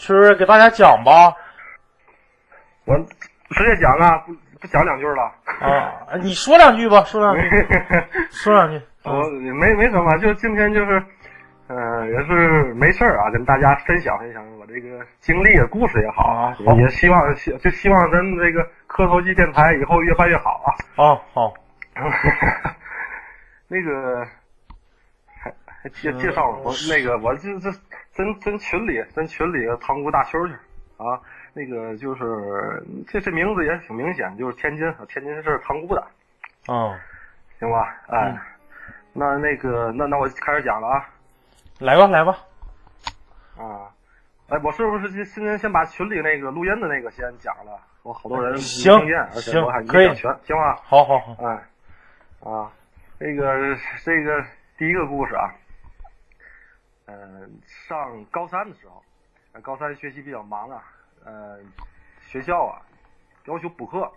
是给大家讲吧。我直接讲啊，不不讲两句了。啊，你说两句吧，说两句，说两句。我没没什么，就今天就是，嗯、也是没事儿啊，跟大家分享分享我这个经历、故事也好啊好也希望希就希望咱这个磕头机电台以后越办越好啊。哦，好，那个介介绍我那个我这这真真群里真群里塘沽大秋去啊，那个就是这这名字也挺明显，就是天津天津是塘沽的，啊，行吧？哎，那那个那那我开始讲了啊来吧，来吧。啊。哎，我是不是先先先把群里那个录音的那个先讲了？我好多人没行听见，而且行我还没可以讲全，行吧？好好好。哎，啊，这个这个第一个故事啊，呃，上高三的时候，高三学习比较忙啊，呃，学校啊要求补课，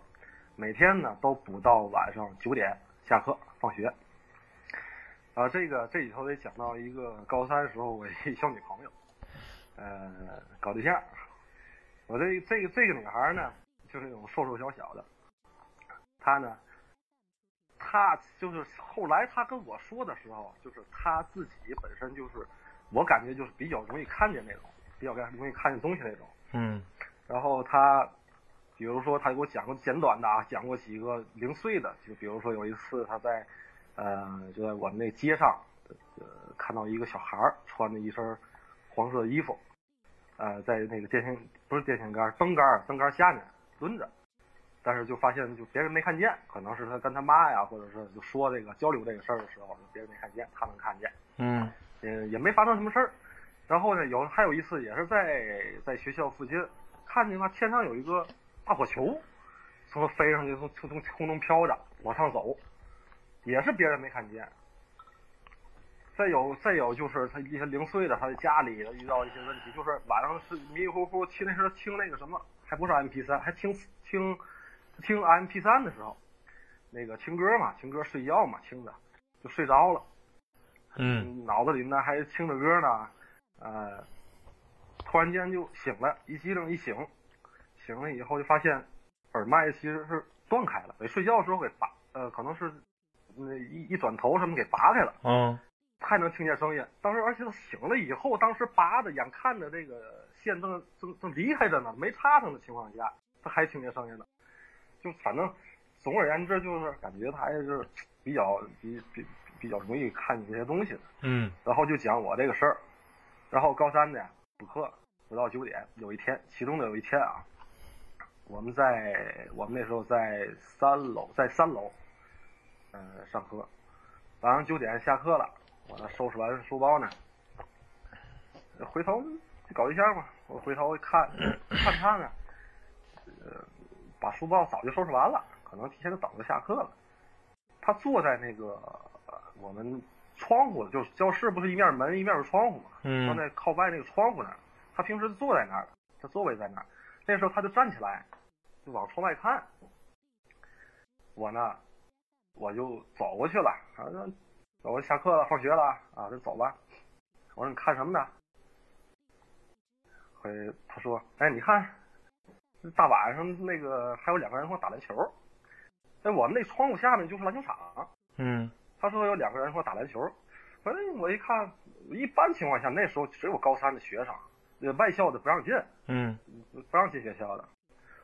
每天呢都补到晚上九点下课放学。啊，这个这里头得讲到一个高三时候我一小女朋友，呃，搞对象。我这这个这个女孩呢，就是那种瘦瘦小小的，她呢，她就是后来她跟我说的时候，就是她自己本身就是，我感觉就是比较容易看见那种，比较容易看见东西那种。嗯然后他，比如说他给我讲过简短的啊，讲过几个零碎的，就比如说有一次他在，呃，就在我们那街上，呃，看到一个小孩儿穿着一身黄色的衣服，呃，在那个电线不是电线杆，灯杆儿灯杆儿下面蹲着，但是就发现就别人没看见，可能是他跟他妈呀，或者是就说这个交流这个事儿的时候，别人没看见，他能看见。嗯嗯，也没发生什么事儿。然后呢，有还有一次也是在在学校附近，看见他天上有一个大火球，从飞上去，从从从空中飘着往上走，也是别人没看见。再有再有就是他一些零碎的，他的家里遇到一些问题，就是晚上是迷迷糊糊听那时候听那个什么，还不是 M P 三，还听听听 M P 三的时候，那个听歌嘛，听歌睡觉嘛，听着就睡着了。嗯。脑子里呢还听着歌呢，呃，突然间就醒了，一激灵一醒，醒了以后就发现耳麦其实是断开了，给睡觉的时候给拔，呃，可能是那一一转头什么给拔开了，嗯。还能听见声音。当时而且他醒了以后，当时拔的眼看着这个线正正正离开着呢，没插上的情况下，他还听见声音了，就反正总而言之就是感觉他还是比较比比比较容易看见这些东西的。嗯。然后就讲我这个事儿，然后高三的补课补到九点，有一天，其中的有一天啊，我们在我们那时候在三楼，在三楼，嗯、上课，晚上九点下课了，我那收拾完书包呢，回头就搞对象嘛，我回头一看看他呢，呃，把书包早就收拾完了，可能提前就等着下课了，他坐在那个、呃我们窗户就是教室不是一面门一面是窗户嘛，嗯放在靠外那个窗户那儿，他平时坐在那儿，他座位在那儿。那时候他就站起来，就往窗外看。我呢，我就走过去了，啊，那走下课了，放学了啊，就走吧。我说你看什么呢？回他说，哎，你看，大晚上那个还有两个人跟我打篮球，哎我们那窗户下面就是篮球场。嗯他说有两个人说打篮球，反正我一看，一般情况下那时候只有高三的学生，呃，外校的不让进，嗯不让进学校的，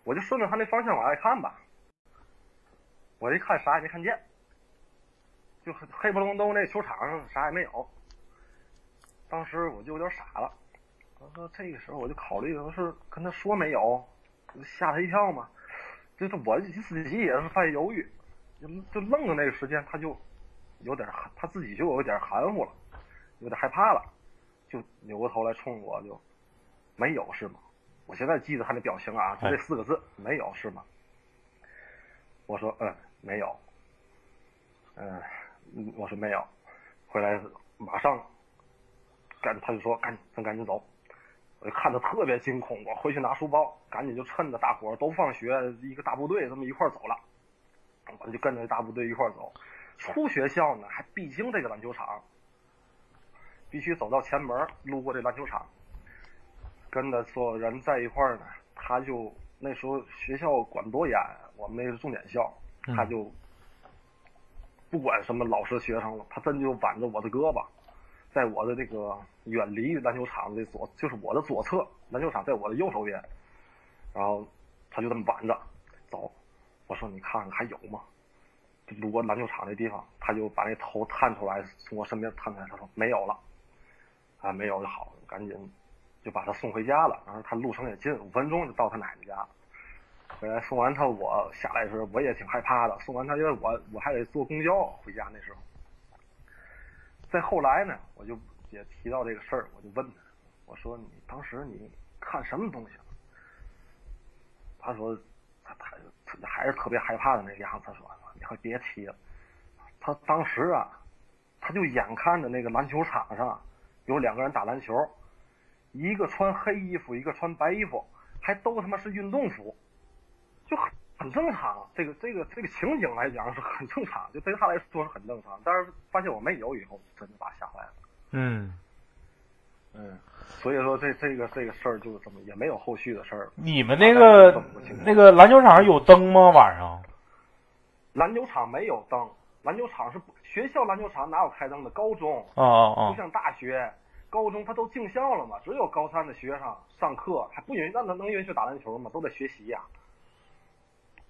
我就顺着他那方向往外看吧。我一看啥也没看见，就黑黑不隆咚那球场上啥也没有。当时我就有点傻了，我说这个时候我就考虑，我是跟他说没有，吓他一跳嘛。就是我自己也是犯犹豫，就就愣的那个时间，他就有点含他自己就有点含糊了，有点害怕了，就扭过头来冲我就没有是吗？我现在记得他那表情啊，就这四个字，没有是吗？我说嗯，没有。嗯，嗯我说没有。回来马上，赶他就说赶紧，咱赶紧走。我就看他特别惊恐，我回去拿书包，赶紧就趁着大伙儿都放学，一个大部队这么一块儿走了，我就跟着大部队一块儿走。出学校呢，还必经这个篮球场，必须走到前门，路过这篮球场。跟着所有人在一块儿呢，他就那时候学校管多严，我们那是重点校，嗯他就不管什么老师学生了，他真就挽着我的胳膊，在我的这个远离篮球场的左，就是我的左侧，篮球场在我的右手边，然后他就这么挽着走。我说你看看还有吗？路过篮球场那地方，他就把那头探出来，从我身边探出来，他说没有了，啊没有就好，赶紧就把他送回家了。然后他路程也近，五分钟就到他奶奶家了。回来送完他，我下来的时候我也挺害怕的。送完他，因为我我还得坐公交回家那时候。再后来呢，我就也提到这个事儿，我就问他，我说你当时你看什么东西了？他说他他他还是特别害怕的那个样子。他说你快别提了。他当时啊，他就眼看着那个篮球场上有两个人打篮球，一个穿黑衣服，一个穿白衣服，还都他妈是运动服，就很很正常。这个这个这个情景来讲是很正常，就对他来说是很正常。但是发现我没有以后，真的把他吓坏了。嗯，嗯，所以说这这个这个事儿就是这么，也没有后续的事儿。你们那个那个篮球场上有灯吗？晚上？篮球场没有灯，篮球场是学校篮球场哪有开灯的？高中啊啊不像大学，高中他都进校了嘛，只有高三的学生上课还不允许，那能能允许打篮球吗？都得学习呀、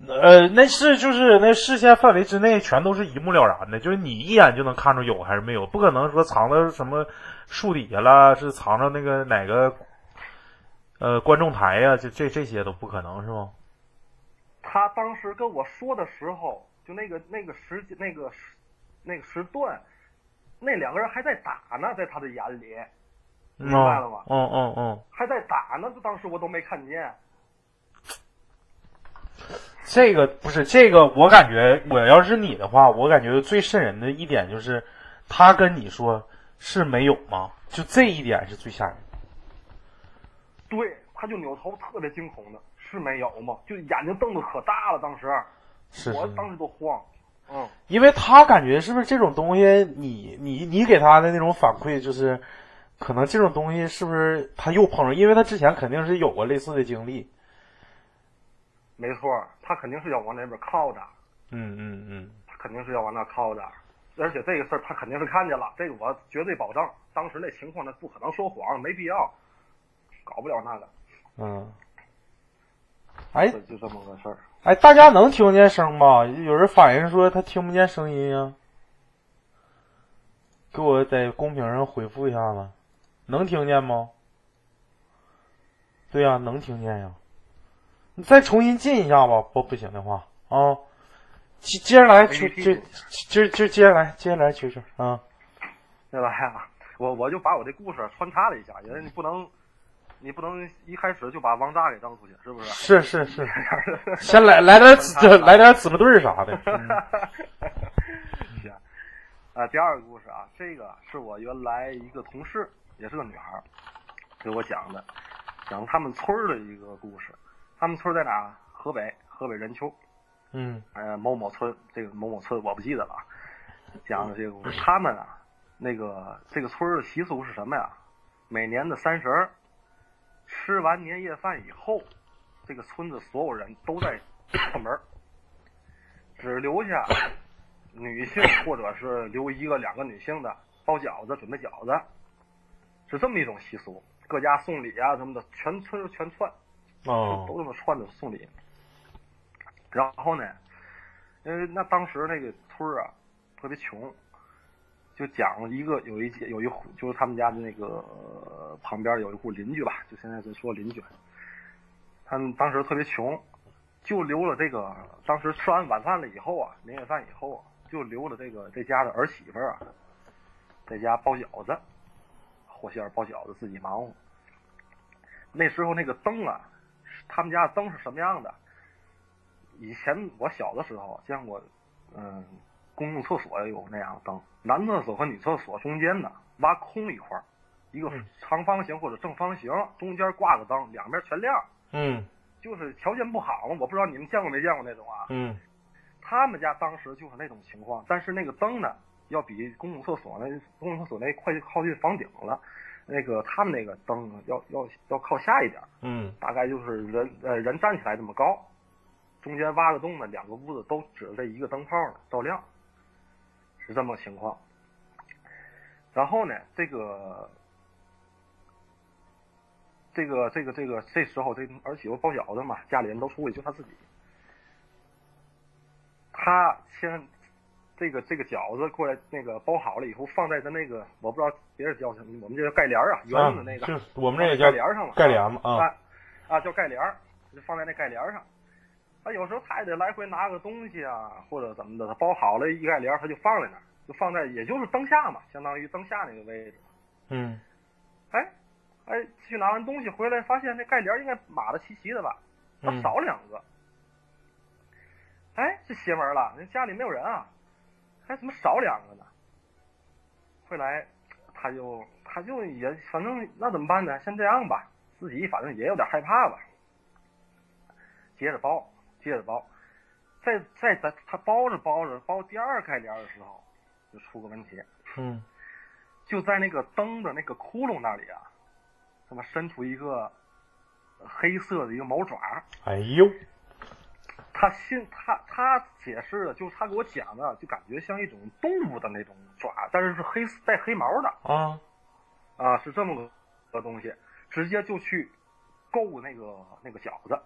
呃，那是就是那视线范围之内全都是一目了然的，就是你一眼就能看出有还是没有，不可能说藏到什么树底下了，是藏着那个哪个呃观众台呀、这这这些都不可能是吗？他当时跟我说的时候，就那个那个时那个时那个时段，那两个人还在打呢，在他的眼里明白了吗嗯嗯嗯，还在打呢，就当时我都没看见。这个不是这个，我感觉我要是你的话，我感觉最瘆人的一点就是，他跟你说是没有吗？就这一点是最吓人的。对，他就扭头特别惊恐的，是没有吗？就眼睛瞪得可大了，当时是是，我当时都慌。嗯，因为他感觉是不是这种东西你，你你给他的那种反馈就是，可能这种东西是不是他又碰上？因为他之前肯定是有过类似的经历。没错，他肯定是要往那边靠的，嗯嗯嗯，他肯定是要往那靠的。而且这个事儿他肯定是看见了，这个我绝对保证。当时那情况他不可能说谎，没必要，搞不了那个。嗯。哎就就这么个事儿。哎，大家能听见声吗？有人反映说他听不见声音呀、给我在公屏上回复一下子，能听见吗？对呀、能听见呀。你再重新进一下吧，不不行的话啊。接接着来，接接接接接着来，接着来，蛐蛐啊。对吧呀？我我就把我这故事穿插了一下，因为你不能，你不能一开始就把王炸给扔出去，是不是？是是是，先来来点姊来点姊妹队儿啥的。嗯行，啊，第二个故事啊，这个是我原来一个同事，也是个女孩儿，给我讲的，讲他们村儿的一个故事。他们村儿在哪儿？河北，河北任丘，嗯呃，某某村，这个某某村我不记得了啊。讲的这个故事，他们啊，那个这个村儿的习俗是什么呀？每年的三十儿，吃完年夜饭以后，这个村子所有人都在 串门，只留下女性或者是留一个两个女性的包饺子、准备饺子，是这么一种习俗。各家送礼啊什么的，全村全串，哦都这么串着送礼。然后呢，因为，那当时那个村儿啊特别穷，就讲一个有一有一户，就是他们家的那个、旁边有一户邻居吧，就现在就说邻居，他们当时特别穷，就留了这个，当时吃完晚饭了以后啊，年夜饭以后啊，就留了这个这家的儿媳妇啊，在家包饺子，和馅儿包饺子自己忙活。那时候那个灯啊，他们家的灯是什么样的？以前我小的时候见过，嗯，公共厕所有那样的灯，男厕所和女厕所中间呢挖空一块儿，一个嗯。长方形或者正方形，中间挂个灯，两边全亮。嗯。就是条件不好嘛，我不知道你们见过没见过那种啊。嗯。他们家当时就是那种情况，但是那个灯呢，要比公共厕所那公共厕所那快靠近房顶了，那个他们那个灯要要要靠下一点儿，嗯。大概就是人呃人站起来这么高，中间挖个洞呢，两个屋子都指着这一个灯泡呢照亮，是这么个情况。然后呢，这个这个这个这个这时候这儿媳妇包饺子嘛，家里人都出去，就他自己。他先这个这个饺子过来那个包好了以后，放在他那个我不知道别人叫什么，我们这叫盖帘儿啊，圆的那个，就是我们这也叫盖帘儿上了，盖帘子啊，啊啊，叫盖帘儿，就放在那盖帘儿上。他有时候他也得来回拿个东西啊，或者怎么的，他包好了一盖帘，他就放在那儿，就放在也就是灯下嘛，相当于灯下那个位置。嗯哎哎，去拿完东西回来，发现那盖帘应该码的齐齐的吧，他嗯少两个。哎，这邪门了，人家里没有人啊，还怎么少两个呢？后来他就他就也反正那怎么办呢？先这样吧，自己反正也有点害怕吧，接着包，接着包，再再咱他包着包着包第二开帘儿的时候，就出个问题，嗯。就在那个灯的那个窟窿那里啊，他妈伸出一个黑色的一个毛爪，哎呦，他信他他解释的，就是他给我讲的，就感觉像一种动物的那种爪，但是是黑带黑毛的。啊啊，是这么个个东西，直接就去够那个那个饺子，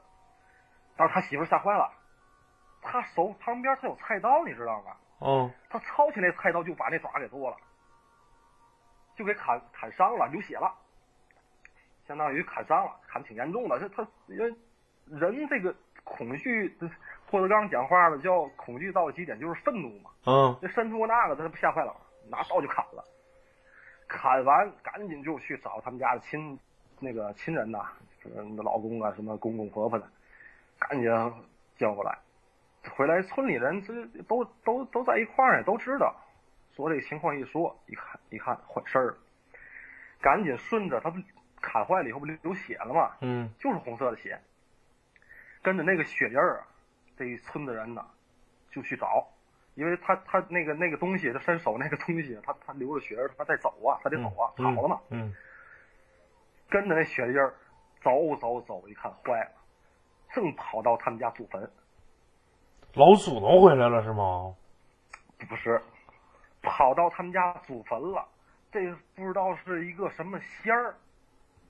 当时他媳妇儿吓坏了，他手旁边他有菜刀，你知道吗？哦他抄起那菜刀就把那爪给剁了，就给砍砍伤了，流血了，相当于砍伤了，砍挺严重的。这他因为人这个恐惧，霍德刚讲话的，叫恐惧到了极点就是愤怒嘛。嗯这伸出那个，他不吓坏了，拿刀就砍了，砍完赶紧就去找他们家的亲那个亲人呐，就是老公啊，什么公公婆婆的，赶紧叫过来。回来村里人这都都都在一块儿呢，都知道。说这个情况一说，一看一看坏事儿了，赶紧顺着他不砍坏了以后不流流血了吗？嗯就是红色的血，跟着那个血印儿啊，这一村子人呢就去找，因为他他那个那个东西，他伸手那个东西，他他流着血儿，他在走啊，他得走啊，嗯跑了嘛，嗯跟着那血印儿走走走，一看坏了，正跑到他们家祖坟，老祖宗回来了是吗？不是，跑到他们家祖坟了，这不知道是一个什么仙儿。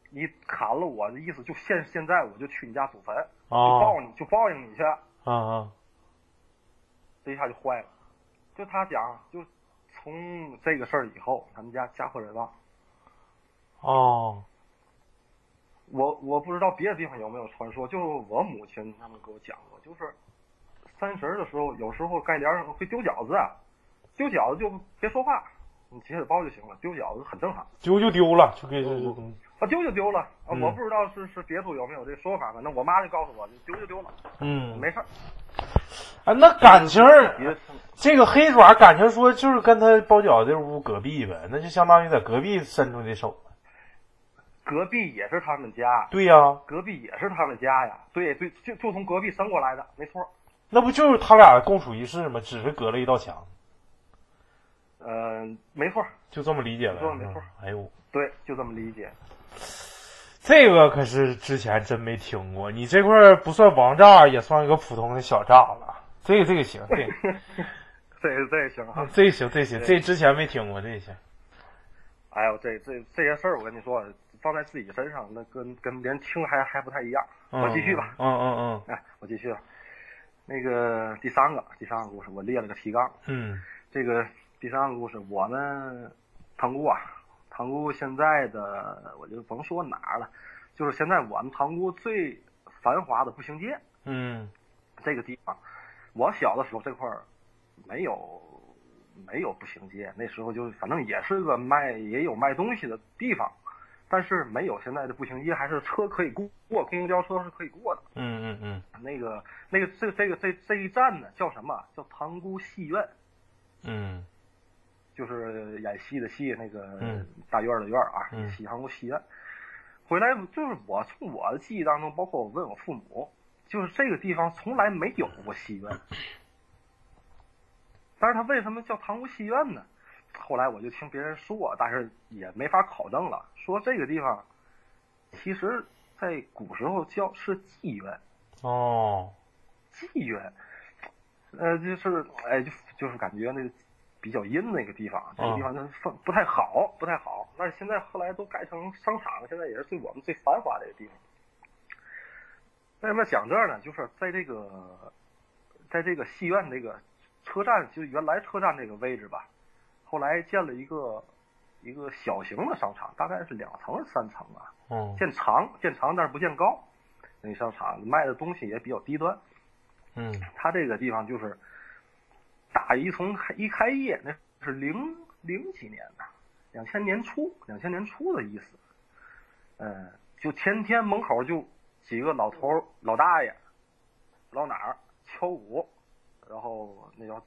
你砍了我的意思，就现现在我就去你家祖坟，就啊报你，就报应你去。啊啊这一下就坏了。就他讲，就从这个事儿以后，他们家家破人亡。哦我我不知道别的地方有没有传说，就是我母亲他们给我讲过，就是三十儿的时候，有时候盖帘上会丢饺子啊，丢饺子就别说话，你接着包就行了。丢饺子很正常，丢就丢了，就给这这东西。啊丢就丢了啊，嗯我不知道是是别处有没有这说法，反正我妈就告诉我，就丢就丢了，嗯，没事儿。啊，那感情儿别这个黑爪感情说就是跟他包饺子这屋隔壁呗，那就相当于在隔壁伸出的手。隔壁也是他们家，对呀、隔壁也是他们家呀，对对，就就从隔壁生过来的，没错。那不就是他俩共处一室吗？只是隔了一道墙，嗯，没错，就这么理解了。说得没错哎呦，对，就这么理解。这个可是之前真没听过。你这块儿不算王炸，也算一个普通的小炸了。这个这个行，这个这这行哈。这行这行，对这之前没听过，这行。哎呦，这这这些事儿，我跟你说，放在自己身上，那跟跟别人听还还不太一样。我继续吧。嗯嗯嗯哎，我继续了。那个第三个，第三个故事，我列了个提纲。嗯这个第三个故事，我们塘沽啊，塘沽现在的我就甭说哪儿了，就是现在我们塘沽最繁华的步行街嗯这个地方。我小的时候这块儿没有没有步行街，那时候就反正也是个卖也有卖东西的地方，但是没有现在的步行街，还是车可以过，公交车是可以过的。嗯嗯嗯那个那个这这个这这一站呢叫什么？叫塘沽戏院。嗯就是演戏的戏，那个嗯大院儿的院儿啊，嗯西塘沽戏院。回来就是我从我的记忆当中，包括我问我父母，就是这个地方从来没有过戏院。但是他为什么叫塘沽戏院呢？后来我就听别人说，但是也没法考证了，说这个地方其实在古时候叫是妓院，哦，妓院，呃，就是哎，就就是感觉那个比较阴那个地方，这个地方那风不太好，不太好。但是现在后来都改成商场，现在也是最我们最繁华的一个地方。为什么讲这儿呢？就是在这个，在这个戏院这个车站，就原来车站这个位置吧，后来建了一个一个小型的商场，大概是两层是三层啊，嗯建长建长，但是不建高。那商场卖的东西也比较低端。嗯它这个地方就是大一从开一开业，那是零零几年的，两千年初，两千年初的意思。嗯，就天天门口就几个老头、老大爷、老哪儿敲鼓，然后那叫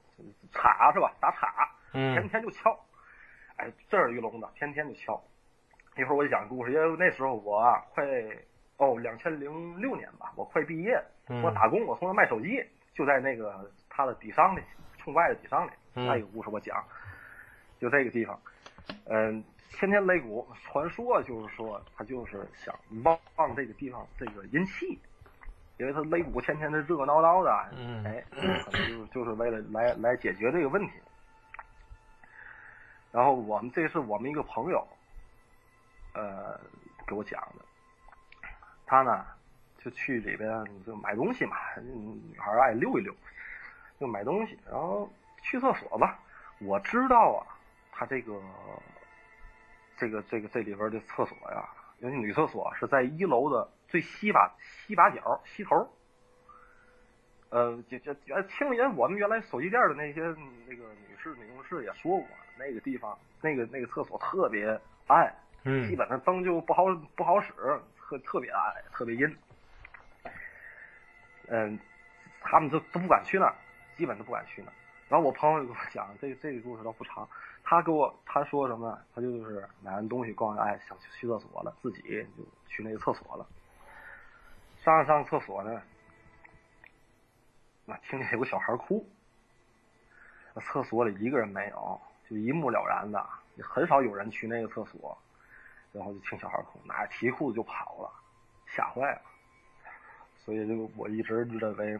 镲是吧？打镲，天嗯天就敲。哎，这儿一聋的，天天就敲。一会儿我就讲故事，因为那时候我啊快哦，两千零六年吧，我快毕业，嗯我打工，我从那卖手机，就在那个他的底商里，冲外的底商里。嗯那个故事我讲，就这个地方，嗯，天天擂鼓，传说就是说他就是想旺旺这个地方这个阴气，因为他擂鼓天天的热热闹闹的，嗯哎，可能就是就是为了来来解决这个问题。然后我们这是我们一个朋友，呃，给我讲的。他呢就去里边就买东西嘛，女孩爱溜一溜，就买东西，然后去厕所吧。我知道啊，他这个这个这个这里边的厕所呀，尤其女厕所是在一楼的最西把西把角西头。呃，就就原听人我们原来手机店的那些那个女士女同事也说过，那个地方那个那个厕所特别暗，嗯基嗯本上灯就不好不好使，特特别暗，特别阴。嗯，他们都都不敢去那儿，基本都不敢去那儿。然后我朋友就跟我讲，这这个故事倒不长。他给我他说什么？他就是买完东西逛完，哎，想去厕所了，自己就去那个厕所了。上上厕所呢，那听见有个小孩哭，那厕所里一个人没有，就一目了然的，也很少有人去那个厕所。然后就听小孩哭，拿着提裤子就跑了，吓坏了。所以就我一直认为，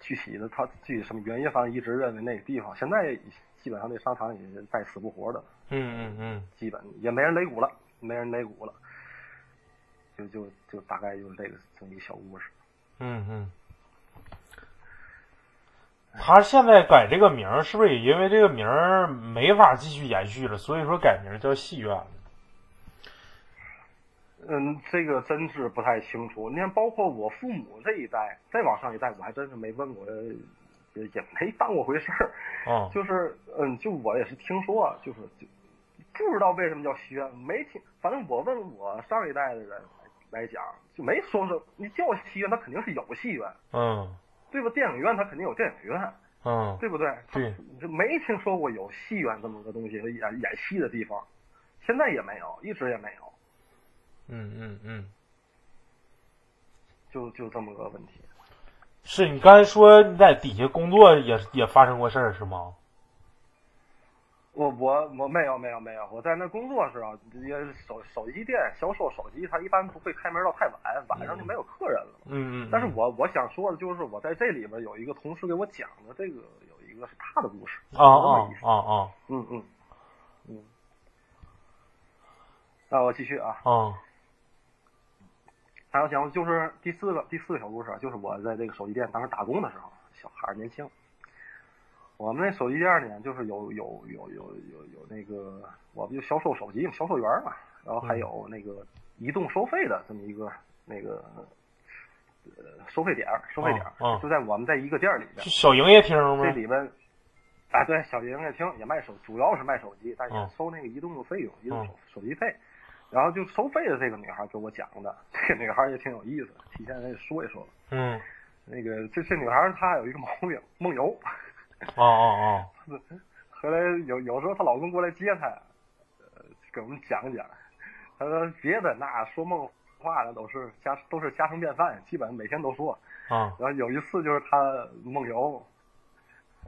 具体的他具体什么原因，反正一直认为那个地方现在基本上那商场也是再死不活的，嗯嗯嗯基本也没人擂鼓了，没人擂鼓了。就就就大概就是这个这么一小故事。嗯嗯。他现在改这个名儿，是不是也因为这个名儿没法继续延续了，所以说改名叫戏院了？嗯，这个真是不太清楚。你看，包括我父母这一代，再往上一代，我还真是没问过，也也没当过回事儿。嗯就是，嗯，就我也是听说，就是就不知道为什么叫戏院，没听。反正我问我上一代的人来讲，就没说是你叫戏院，那肯定是有戏院，嗯对吧？电影院它肯定有电影院，嗯对不对？对，就没听说过有戏院这么个东西，演演戏的地方，现在也没有，一直也没有，嗯嗯嗯，就就这么个问题。是你刚才说你在底下工作也也发生过事儿是吗？我我我没有没有没有，我在那工作时候也手手机店销售手机，他一般不会开门到太晚，晚上就没有客人了。嗯嗯，但是我我想说的就是，我在这里边有一个同事给我讲的，这个有一个是他的故事，啊啊啊啊嗯嗯嗯。那我继续啊，啊还有讲就是第四个第四个小故事，就是我在这个手机店当时打工的时候，小孩年轻。我们那手机店呢，就是有有有有有有那个，我们就销售手机嘛，销售员嘛，然后还有那个移动收费的这么一个那个呃收费点儿，收费点就在我们在一个店儿里边是。小营业厅吗这？里边，啊，对，小营业厅也卖手，主要是卖手机，但嗯也收那个移动的费用，移动手手机费。然后就收费的这个女孩给我讲的，这个女孩也挺有意思，提前来说一说。嗯那个这这女孩她有一个毛病，梦游。哦哦哦 后来有有时候她老公过来接她，呃，给我们讲讲。她说别的那说梦话的都是家都是家常便饭，基本每天都说。哦啊然后有一次就是她梦游，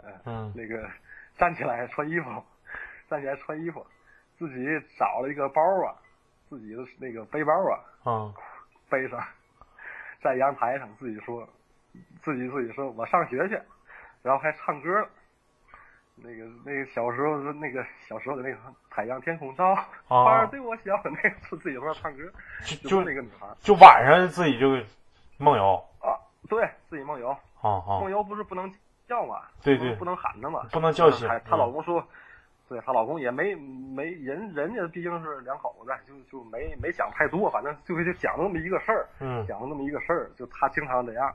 呃，嗯那个站起来穿衣服，站起来穿衣服，自己找了一个包啊，自己的那个背包啊，嗯背上，在阳台上自己说，自己自己说我上学去，然后还唱歌了。那个那个小时候那个小时候的那个海洋天空照，花儿对我笑，那个是自己说唱歌，就那个女孩儿就晚上自己就梦游，啊，对自己梦游，啊啊梦，游不是不能叫嘛，对对不能喊她嘛，不能叫？醒还她嗯老公说，对她老公也没没人人家毕竟是两口子，就就没没想太多，反正就是就讲那么一个事儿，嗯讲了那么一个事儿，就她经常这样，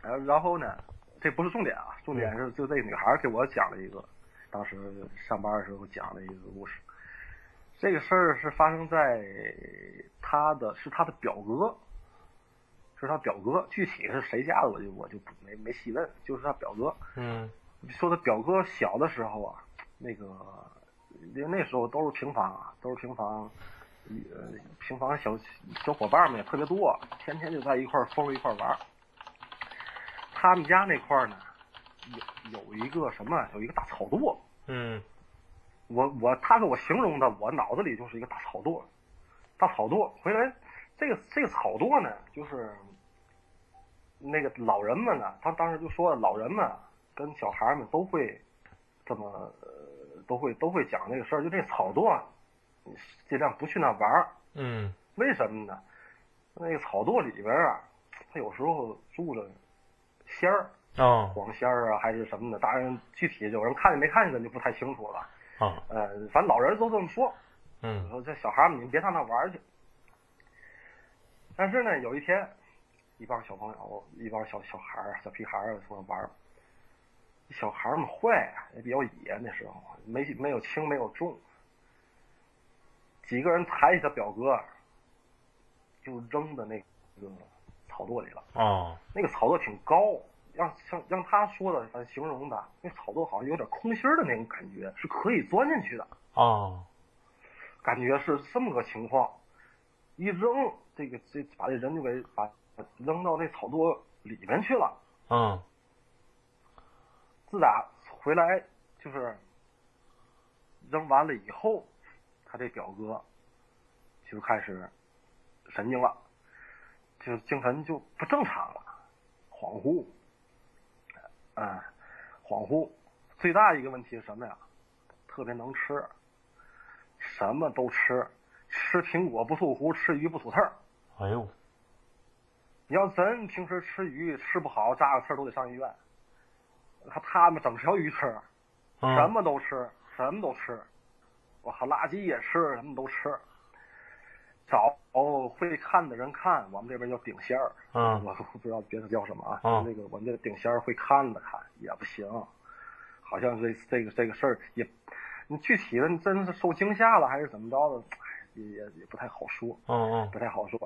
然后然后呢，这不是重点啊，重点是就这个女孩儿给我讲了一个，当时上班的时候讲了一个故事，这个事儿是发生在她的是她的表哥。是她表哥，具体是谁家的我就我就不没没细问，就是她表哥。嗯说她表哥小的时候啊，那个因为那时候都是平房啊，都是平房，呃，平房小小伙伴们也特别多，天天就在一块儿疯一块儿玩儿。他们家那块儿呢，有有一个什么，有一个大草垛。嗯我我他给我形容的，我脑子里就是一个大草垛，大草垛。回来这个这个草垛呢，就是那个老人们呢，他当时就说老人们跟小孩们都会这么呃都会都会讲这个事儿，就这草垛啊，你尽量不去那玩儿。嗯为什么呢？那个草垛里边啊，他有时候住着仙儿，啊黄仙儿啊，还是什么的。当然，具体有人看见没看见咱就不太清楚了。啊呃，反正老人都这么说。嗯说这小孩儿们，你们别上那玩去。但是呢，有一天，一帮小朋友，一帮小小孩儿、小屁孩儿从那玩儿。小孩儿们坏啊，也比较野，那时候没没有轻，没有重。几个人抬起他表哥，就扔的那个草垛里了。啊那个草垛挺高，让像让他说的，咱形容的，那草垛好像有点空心儿的那种感觉，是可以钻进去的。啊感觉是这么个情况，一扔，这个这把这人就给把扔到那草垛里面去了。嗯自打回来就是扔完了以后，他这表哥就开始神经了，就精神就不正常了，恍惚，嗯，恍惚。最大一个问题是什么呀？特别能吃，什么都吃，吃苹果不吐核，吃鱼不吐刺儿。哎呦你要咱平时吃鱼吃不好，扎个刺儿都得上医院。他他们整条鱼吃，嗯什么都吃，什么都吃，我靠，垃圾也吃，什么都吃。找会看的人看，我们这边叫顶仙儿，嗯我不知道别的叫什么啊。嗯那个我们这顶仙儿会看的看也不行，好像这这个这个事儿也，你具体的你真是受惊吓了还是怎么着的，哎也也也不太好说。嗯嗯不太好说。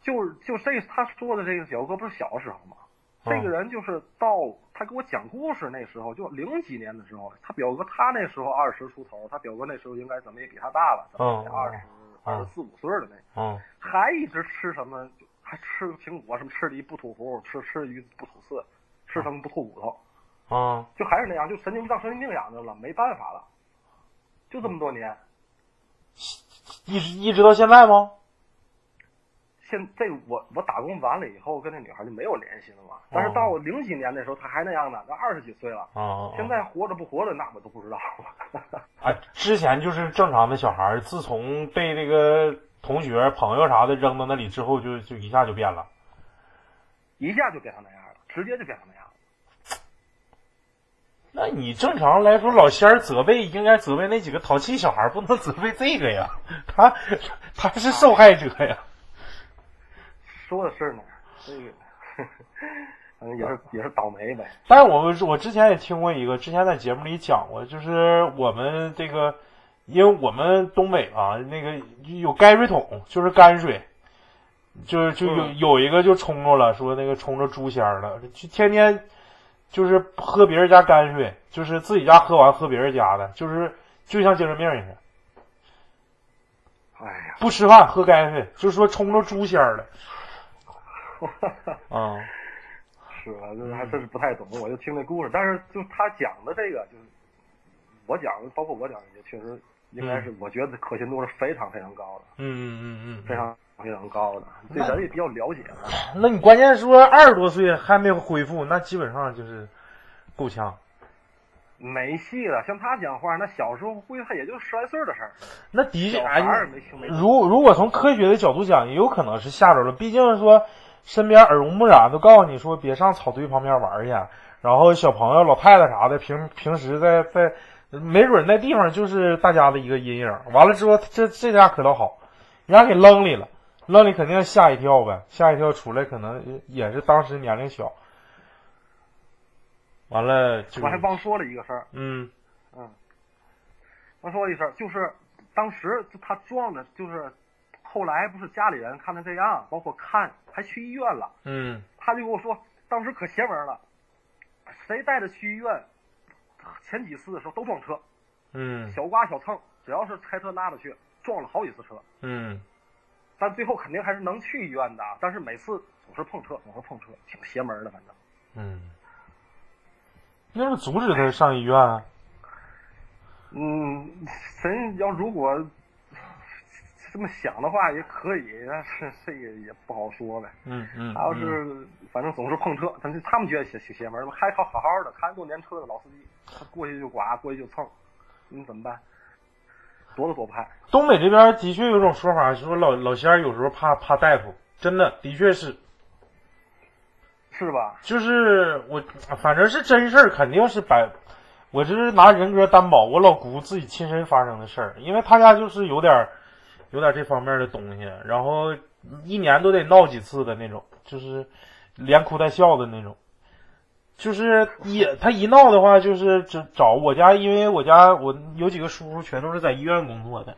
就就这他说的这个表哥不是小时候吗？嗯这个人就是到他给我讲故事那时候，就零几年的时候，他表哥他那时候二十出头，他表哥那时候应该怎么也比他大了，二十二十四五岁的那，嗯还一直吃什么，还吃苹果什么吃梨不吐核，吃吃鱼不吐刺，吃什么不吐骨头，啊就还是那样，就神经当神经病养着了，没办法了，就这么多年。一直一直到现在吗？现这我我打工完了以后，跟那女孩就没有联系了嘛。但是到我零几年的时候，她还那样呢，那二十几岁了。啊，现在活着不活着，那我都不知道了。啊，之前就是正常的小孩，自从被那个同学、朋友啥的扔到那里之后就，就一下就变了。一下就变成那样了，直接就变成那样了。那你正常来说，老仙儿责备应该责备那几个淘气小孩，不能责备这个呀。他他是受害者呀。说的是呢，这个反正也是也是倒霉呗。但是我们我之前也听过一个，之前在节目里讲过，就是我们这个，因为我们东北啊，那个有泔水桶，就是泔水，就是就有嗯有一个就冲着了，说那个冲着猪仙儿了，就天天就是喝别人家泔水，就是自己家喝完喝别人家的，就是就像精神病似的，哎呀，不吃饭喝泔水，就是说冲着猪仙儿了。啊、是吧？这还真是不太懂，我就听那故事。但是就他讲的这个，就是我讲，包括我讲也确实应该是，我觉得可信度是非常非常高的，嗯嗯嗯嗯，非常非常高的，对咱也比较了解了。那你关键说二十多岁还没有恢复，那基本上就是够呛。没戏了，像他讲话，那小时候估计他也就十来岁的事儿。那的确，如如果从科学的角度讲，也有可能是吓着了。毕竟说身边耳濡目染都告诉你说别上草堆旁边玩去，然后小朋友、老太太啥的，平平时在在，没准那地方就是大家的一个阴影。完了之后，这这家可倒好，人家给扔里了，扔里肯定吓一跳呗，吓一跳出来可能也是当时年龄小。完了就我还忘说了一个事儿，嗯。嗯，忘说了一事儿，就是当时就他撞的，就是后来不是家里人看他这样，包括看还去医院了，嗯。他就跟我说，当时可邪门了，谁带着去医院，前几次的时候都撞车，嗯。小刮小蹭，只要是开车拉着去，撞了好几次车，嗯。但最后肯定还是能去医院的，但是每次总是碰车，总是碰车，挺邪门的，反正。嗯，那是阻止他上医院啊？嗯，神要如果这么想的话也可以，但是这个也不好说呗。嗯嗯，他要是反正总是碰车，但是他们觉得邪邪邪门，还好好好的，开多年车的老司机，他过去就刮，过去就蹭，你怎么办？躲都躲不开。东北这边的确有种说法，说老老仙儿有时候怕怕大夫，真的的确是，是吧？就是我反正是真事儿，肯定是百，我这是拿人格担保，我老姑自己亲身发生的事儿，因为他家就是有点儿有点这方面的东西，然后一年都得闹几次的那种，就是连哭带笑的那种。就是一他一闹的话，就是找找我家，因为我家我有几个叔叔全都是在医院工作的，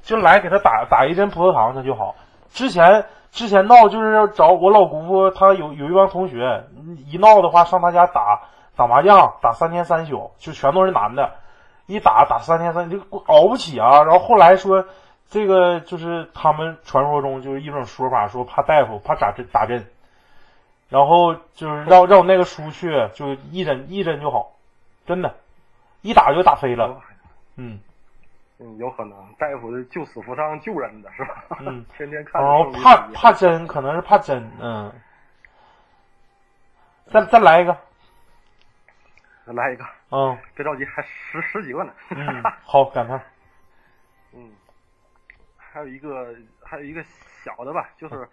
就来给他打打一针葡萄糖，他就好。之前之前闹就是找我老姑父，他有有一帮同学，一闹的话上他家打打麻将，打三天三宿，就全都是男的，一打打三天三就熬不起啊。然后后来说这个就是他们传说中就是一种说法，说怕大夫怕打针打针。然后就是让让我那个叔去，就一针一针就好，真的，一打就打飞了。嗯，嗯，有可能大夫是救死扶伤救人的是吧？嗯，天天看。然后怕怕针，可能是怕针，嗯。再再来一个，再来一个，嗯别着急，还十十几个呢。嗯，好，感叹。嗯，还有一个还有一个小的吧，就是，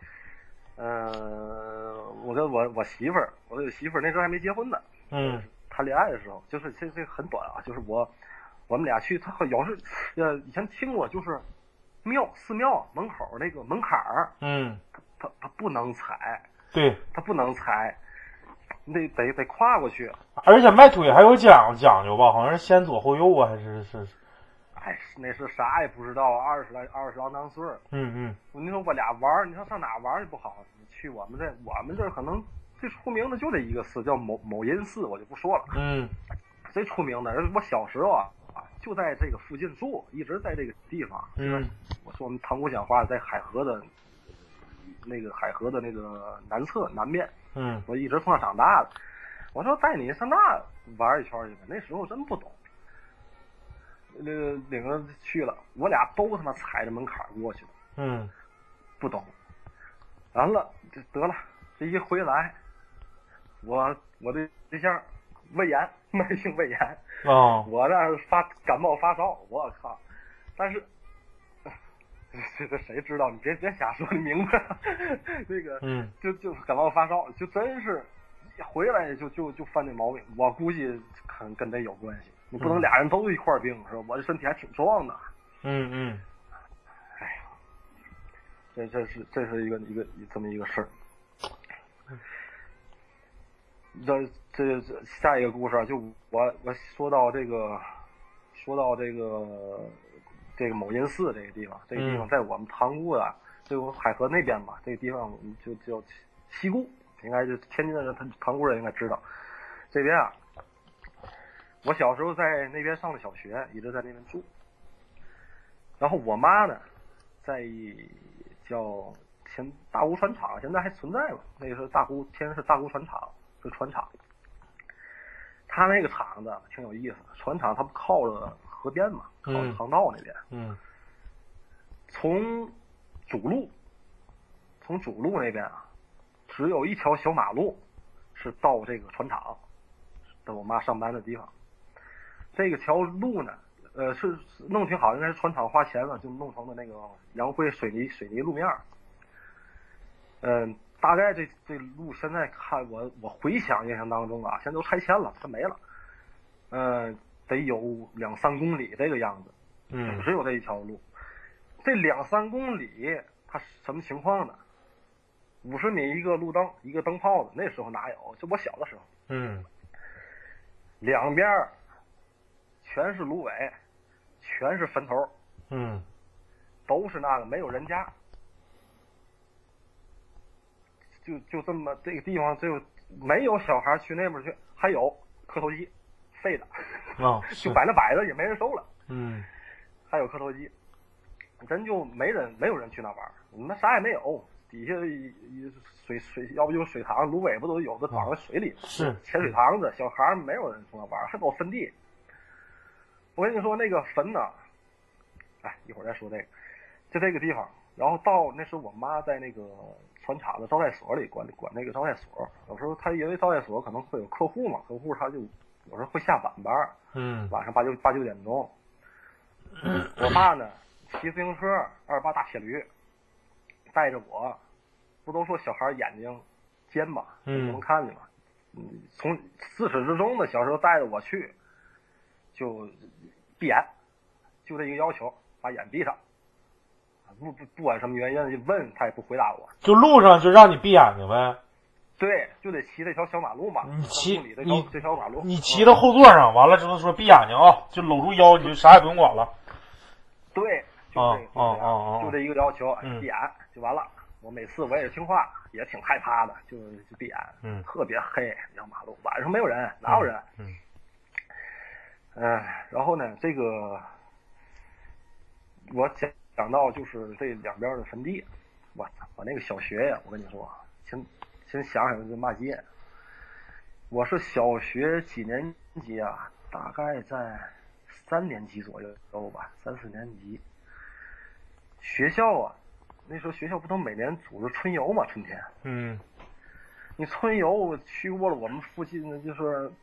呃，我跟我我媳妇儿，我有媳妇儿那时候还没结婚呢，嗯。谈恋爱的时候，就是这这很短啊，就是我我们俩去，他有时呃以前听过，就是庙寺庙门口那个门槛儿，嗯，他他不能踩，对，他不能踩，你得得得跨过去。而且迈腿还有讲讲究吧，好像是先左后右啊，还是是，哎，那是啥也不知道，二十来二十郎当岁儿。嗯嗯你说我俩玩儿，你说上哪玩儿也不好。你去我们这，我们这儿可能最出名的就这一个寺，叫某某音寺，我就不说了。嗯最出名的，我小时候啊啊就在这个附近住，一直在这个地方。嗯我说我们塘沽讲话，在海河的，那个海河的那个南侧南面，嗯我一直从那长大的。我说带你上那玩一圈去吧，那时候真不懂。那个领着去了，我俩都他妈踩着门槛过去的。嗯不懂。完了，这得了，这一回来，我我的对象胃炎，慢性胃炎，啊我那儿发感冒发烧，我靠！但是，这 这谁知道？你别别瞎说，你明白？那个嗯就就感冒发烧，就真是回来就就就犯这毛病。我估计可能跟这有关系。你不能嗯俩人都一块儿病是吧？我这身体还挺壮的。嗯嗯哎呀，这这是这是一个一个这么一个事儿。这这这下一个故事啊，就我我说到这个，说到这个这个某音寺这个地方，这个地方嗯在我们塘沽啊，这个海河那边吧，这个地方我们就叫西沽，应该就天津的人，他塘沽人应该知道。这边啊，我小时候在那边上的小学，一直在那边住。然后我妈呢，在叫前大沽船厂，现在还存在吗？那个是大沽，天是大沽船厂，是船厂。他那个厂子挺有意思，船厂它不靠着河边嘛，靠着嗯航道那边，嗯从主路，从主路那边啊，只有一条小马路是到这个船厂，到我妈上班的地方。这个条路呢，呃，是是弄挺好，应该是船厂花钱了，就弄成了那个洋灰水泥水泥路面儿。嗯、大概这这路现在看我我回想印象当中啊，现在都拆迁了，它没了。嗯、得有两三公里这个样子。嗯只有这一条路。这两三公里，它什么情况呢？五十米一个路灯，一个灯泡子，那时候哪有？就我小的时候，嗯两边儿全是芦苇，全是坟头，嗯都是那个没有人家，就就这么这个地方就没有小孩去那边去，还有磕头机，废的，啊，就摆那摆着也没人收了。嗯还有磕头机，真就没人没有人去那玩儿，那啥也没有，底下水水，要不就是水塘，芦苇不都有的躺在水里？是浅水塘子，小孩儿没有人从那玩儿，还搞坟地。我跟你说那个坟呢，哎，一会儿再说这个，就这个地方。然后到那时候我妈在那个船厂的招待所里管管那个招待所，有时候她因为招待所可能会有客户嘛，客户他就有时候会下晚班儿，嗯。晚上八九八九点钟，我爸呢骑自行车二八大铁驴，带着我，不都说小孩眼睛尖嘛，嗯。不能看见嘛，嗯，从自始至终的小时候带着我去，就闭眼，就这一个要求，把眼闭上，不不不管什么原因，问他也不回答我，就路上就让你闭眼睛呗，对，就得骑这条小马路嘛，你骑你这条马路，你骑到后座上，完了之后说闭眼睛啊，就搂住腰，你就啥也不用管了。对，就啊啊啊，啊就这一个要求，闭眼就完了。我每次我也是听话，也挺害怕的，就就闭眼，嗯特别黑，那条马路晚上没有人，哪有人？嗯嗯、然后呢，这个我讲讲到就是这两边的坟地，我操，我那个小学呀，我跟你说，先先想想这骂街，我是小学几年级啊？大概在三年级左右吧，三四年级。学校啊，那时候学校不都每年组织春游嘛？春天，嗯你春游去过了，我们附近的就是，它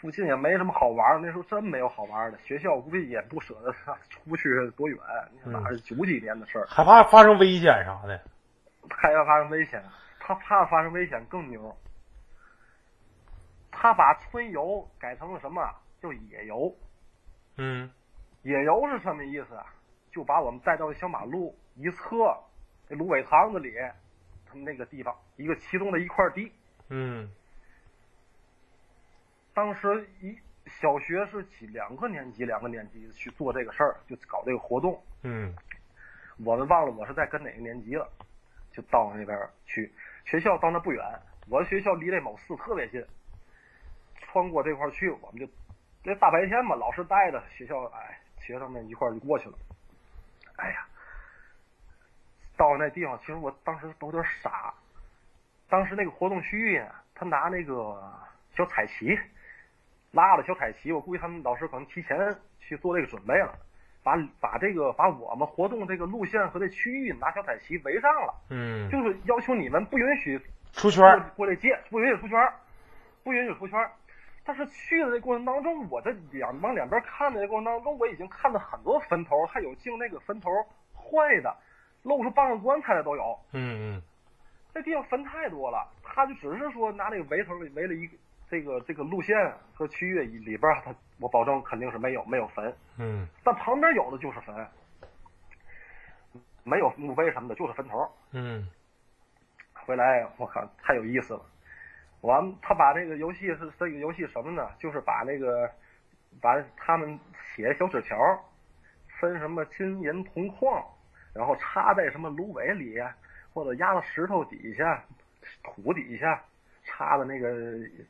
附近也没什么好玩儿，那时候真没有好玩儿的。学校估计也不舍得出去多远，你看哪是九几年的事儿，害怕发生危险啥的。害怕发生危险，他怕发生危险更牛。他把春游改成了什么？叫野游。嗯野游是什么意思啊？就把我们带到小马路一侧，那芦苇塘子里，他们那个地方一个其中的一块地。嗯当时一小学是几两个年级，两个年级去做这个事儿，就搞这个活动。嗯我们忘了我是在跟哪个年级了，就到那边去。学校到那不远，我的学校离那某寺特别近，穿过这块儿去，我们就这大白天嘛，老师带着学校，哎，学生们一块儿就过去了。哎呀，到那地方，其实我当时都有点傻。当时那个活动区域呢，他拿那个小彩旗，拉了小彩旗，我估计他们老师可能提前去做这个准备了。把把这个把我们活动这个路线和这区域拿小彩旗围上了，嗯，就是要求你们不允许出圈儿。过来接，不允许出圈儿，不允许出圈儿。但是去的这过程当中，我这两往两边看的这过程当中，我已经看到很多坟头，还有进那个坟头坏的，露出半个棺材的都有。嗯嗯这地方坟太多了，他就只是说拿那个围头围了一个这个这个路线和区域里边儿，他我保证肯定是没有没有坟，嗯但旁边有的就是坟，没有墓碑什么的，就是坟头。嗯回来我靠，太有意思了。完，他把这个游戏是这个游戏什么呢？就是把那个把他们写小纸条，分什么金银铜矿，然后插在什么芦苇里，或者压到石头底下、土底下，插的那个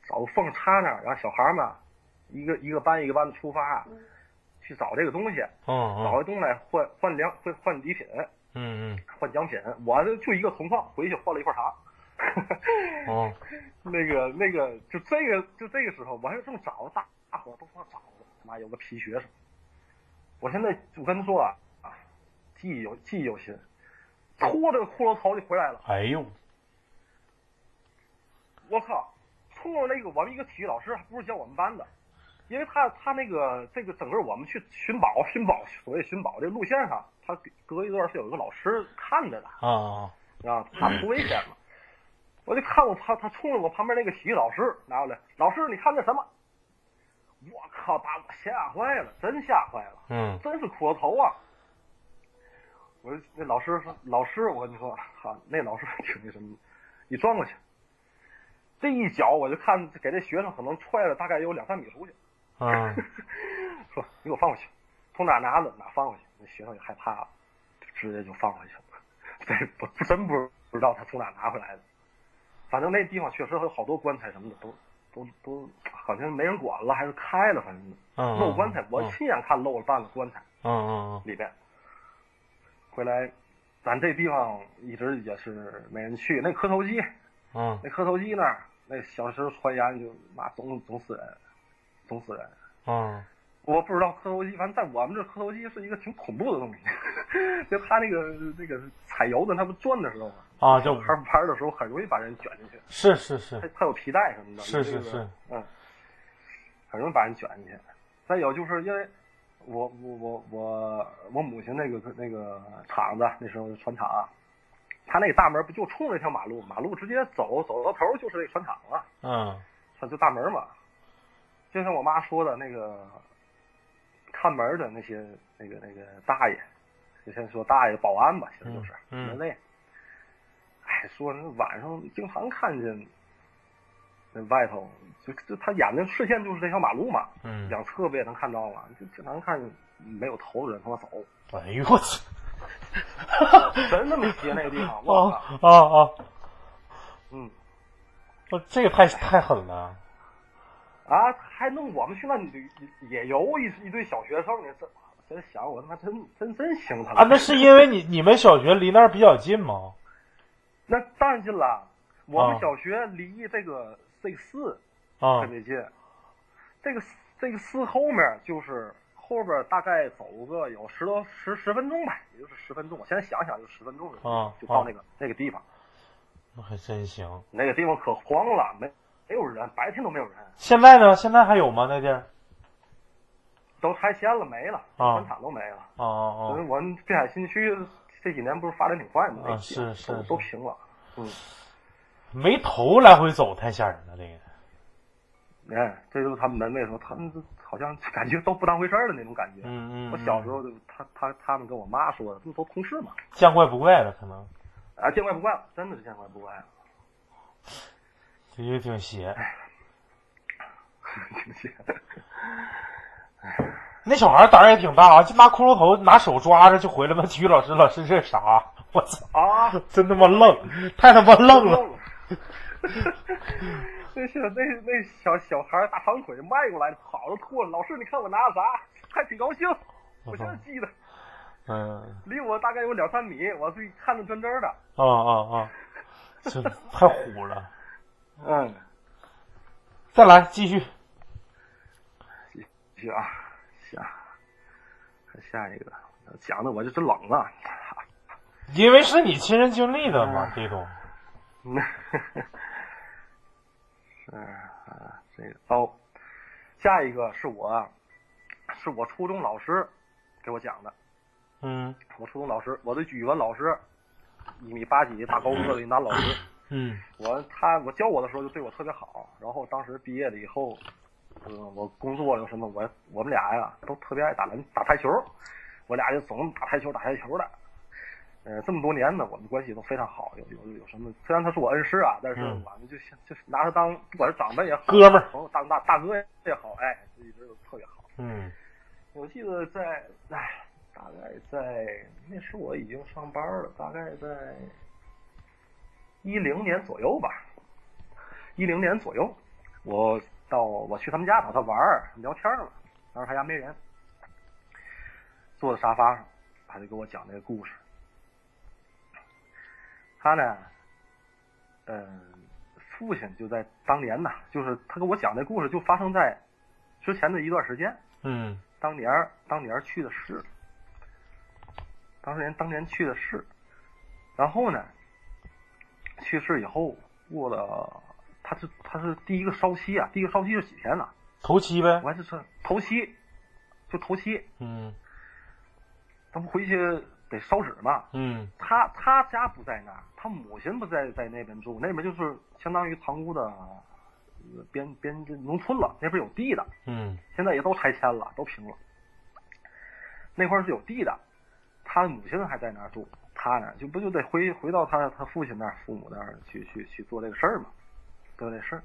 找缝插那儿，然后小孩儿嘛，一个一个班一个班的出发，去找这个东西，找这东西来换换粮换换礼品。嗯嗯换奖品，我就就一个铜矿，回去换了一块糖。哦，那个那个，就这个就这个时候，我还正找大大伙都说找着，妈有个皮学生。我现在我跟他说啊，啊，记忆有记忆犹新，拖着个骷髅头就回来了。哎呦，我靠，冲着那个我们一个体育老师，还不是教我们班的，因为他他那个这个整个我们去寻宝寻宝，所谓寻宝这个路线上，他隔一段是有一个老师看着的。啊啊，怕出危险嘛。我就看我他他冲着我旁边那个体育老师拿过来，老师你看那什么？我靠，把我吓坏了，真吓坏了，嗯真是骷髅头啊！我说那老师说，老师，我跟你说，哈，那老师 挺那什么，你转过去，这一脚我就看给这学生可能踹了大概有两三米出去，嗯 说你给我放回去，从哪拿的哪放回去，那学生也害怕了，就直接就放回去了。这不真不不知道他从哪拿回来的，反正那地方确实有好多棺材什么的都都都好像没人管了，还是开了，反正嗯，漏棺材，我嗯亲眼看漏了半个棺材嗯嗯里边。回来，咱这地方一直也是没人去。那磕头机，嗯那磕头机那儿，那小时候传言就妈总总死人，总死人。嗯我不知道磕头机，反正在我们这磕头机是一个挺恐怖的东西。就他那个那个踩油的，他不转的时候嘛，啊，就玩玩的时候很容易把人卷进去。是是是他他有皮带什么的，是是是，嗯，很容易把人卷进去。再有就是因为我我我我我母亲那个那个厂子那时候船厂啊，他那个大门不就冲着一条马路，马路直接走走到头就是那个船厂了，嗯他就大门嘛。就像我妈说的那个看门的那些那个那个大爷，就先说大爷保安吧，其实就是人类。哎，说那晚上经常看见那外头，就就他眼睛视线就是这条马路嘛，嗯，两侧不也能看到嘛，就经常看见没有头的人他妈走，哎呦我操！真他妈邪那个地方，啊我靠，啊啊！嗯。我这个太太狠了。啊，还弄我们去那里也游一一堆小学生呢，这真想我他妈真真真行他啊，那是因为你你们小学离那儿比较近吗？那当然近了，我们啊小学离这个这个寺啊特别近，这个这个四后面就是后边大概走个有十多十十分钟吧，也就是十分钟。我现在想想就十分钟就啊就到那个那个地方，那还真行。那个地方可荒了，没没有人，白天都没有人，现在呢？现在还有吗？那地儿？都拆迁了，没了，啊船厂都没了。啊啊因为我们滨海新区这几年不是发展挺快吗？啊那是是都是都平了。嗯，没头来回走太吓人了，这个。你看，这就是他们门卫说，他们好像感觉都不当回事儿的那种感觉。嗯嗯。我小时候就他他他们跟我妈说的，他们都同事嘛，见怪不怪了，可能啊，见怪不怪了，真的是见怪不怪了，这也挺邪。挺邪。那小孩胆儿也挺大啊，就拿骷髅头拿手抓着就回来问体育老师：“老师这是啥？”我操，啊，真他妈愣，太他妈愣了。了。那小那那小小孩大长腿迈过来，跑着吐了。老师，你看我拿的啥？还挺高兴。我现在记得，嗯，离我大概有两三米，我自己看得真真的。啊啊啊，这太虎了。嗯，再来继续。继续啊，下，看下一个，讲的我就是冷了。因为是你亲身经历的嘛，这种。嗯，啊，这个哦，下一个是我，是我初中老师给我讲的。嗯我初中老师，我的语文老师，一米八几大高个的一男老师。嗯我他我教我的时候就对我特别好，然后当时毕业了以后，嗯，我工作有什么，我我们俩呀都特别爱打篮打台球，我俩就总打台球打台球的。呃，这么多年呢，我们关系都非常好。有有有什么？虽然他是我恩师啊，但是嗯我们就像就是拿他当不管是长辈也好，哥们儿朋友当大大哥也好，哎，就一直都特别好。嗯我记得在，哎，大概在那时我已经上班了，大概在一零年左右吧，一零年左右，我到我去他们家找他玩儿聊天嘛，当时他家没人，坐在沙发上，他就给我讲这个故事。他呢，嗯，父亲就在当年呐，就是他跟我讲这故事，就发生在之前的一段时间。嗯当年当年去的市，当年当年去的市，然后呢，去世以后过了，他是他是第一个烧期啊，第一个烧期是几天呢？头七呗我。还是说头七，就头七，嗯他不回去得烧纸嘛。嗯他他家不在那儿，他母亲不在在那边住，那边就是相当于塘沽的呃边边农村了，那边有地的，嗯现在也都拆迁了，都平了。那块儿是有地的，他母亲还在那儿住，他呢就不就得回回到他他父亲那儿、父母那儿去去去做这个事儿嘛，做这事儿。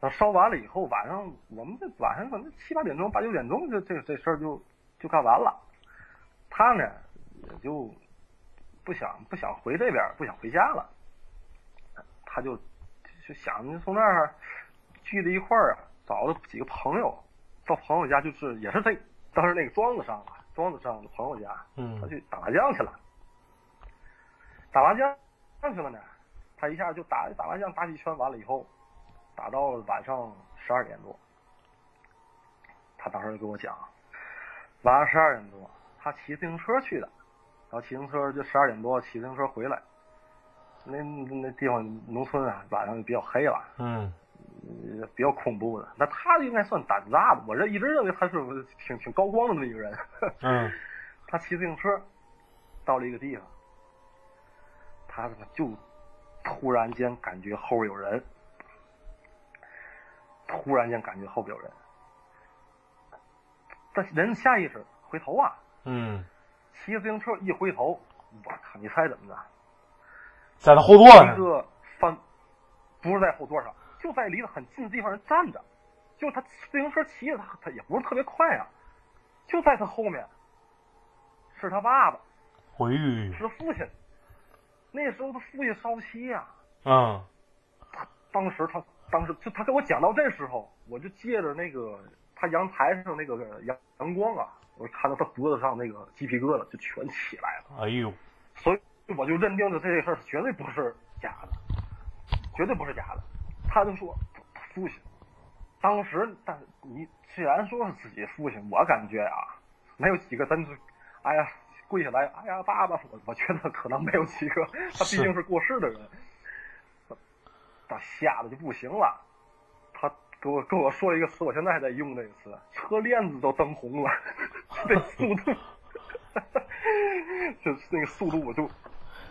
然后烧完了以后，晚上我们这晚上可能七八点钟、八九点钟，这这这事儿就就干完了。他呢也就不想不想回这边，不想回家了，他就就想着从那儿聚在一块儿啊，找了几个朋友，到朋友家就是也是在当时那个庄子上啊，庄子上的朋友家，他嗯去打麻将去了。打麻将去了呢，他一下就打打麻将打几圈，完了以后，打到了晚上十二点多。他当时就跟我讲，晚上十二点多，他骑自行车去的，然后骑自行车就十二点多骑自行车回来。那那地方农村啊，晚上就比较黑了，嗯呃比较恐怖的。那他应该算胆子大的，我这一直认为他是挺挺高光的那么一个人。嗯 他骑自行车到了一个地方，他怎么就突然间感觉后边有人，突然间感觉后边有人，但人下意识回头啊，嗯，骑自行车一回头，我靠！你猜怎么着？在他后座上一。个翻，不是在后座上，就在离得很近的地方人站着，就他自行车骑的他，他也不是特别快啊，就在他后面，是他爸爸。回是他父亲。那时候他父亲烧期呀、嗯当时他当时就他跟我讲到这时候，我就借着那个他阳台上那个阳阳光啊，我看到他脖子上那个鸡皮疙瘩就全起来了，哎呦，所以我就认定了这个事儿绝对不是假的，绝对不是假的。他就说他父亲，当时但是你既然说是自己父亲，我感觉啊，没有几个真是，哎呀跪下来，哎呀爸爸，我我觉得可能没有几个，他毕竟是过世的人，他吓得就不行了。给我跟我说一个词，我现在还在用这个词，车链子都蹬红了，这速度，就那个速度，我就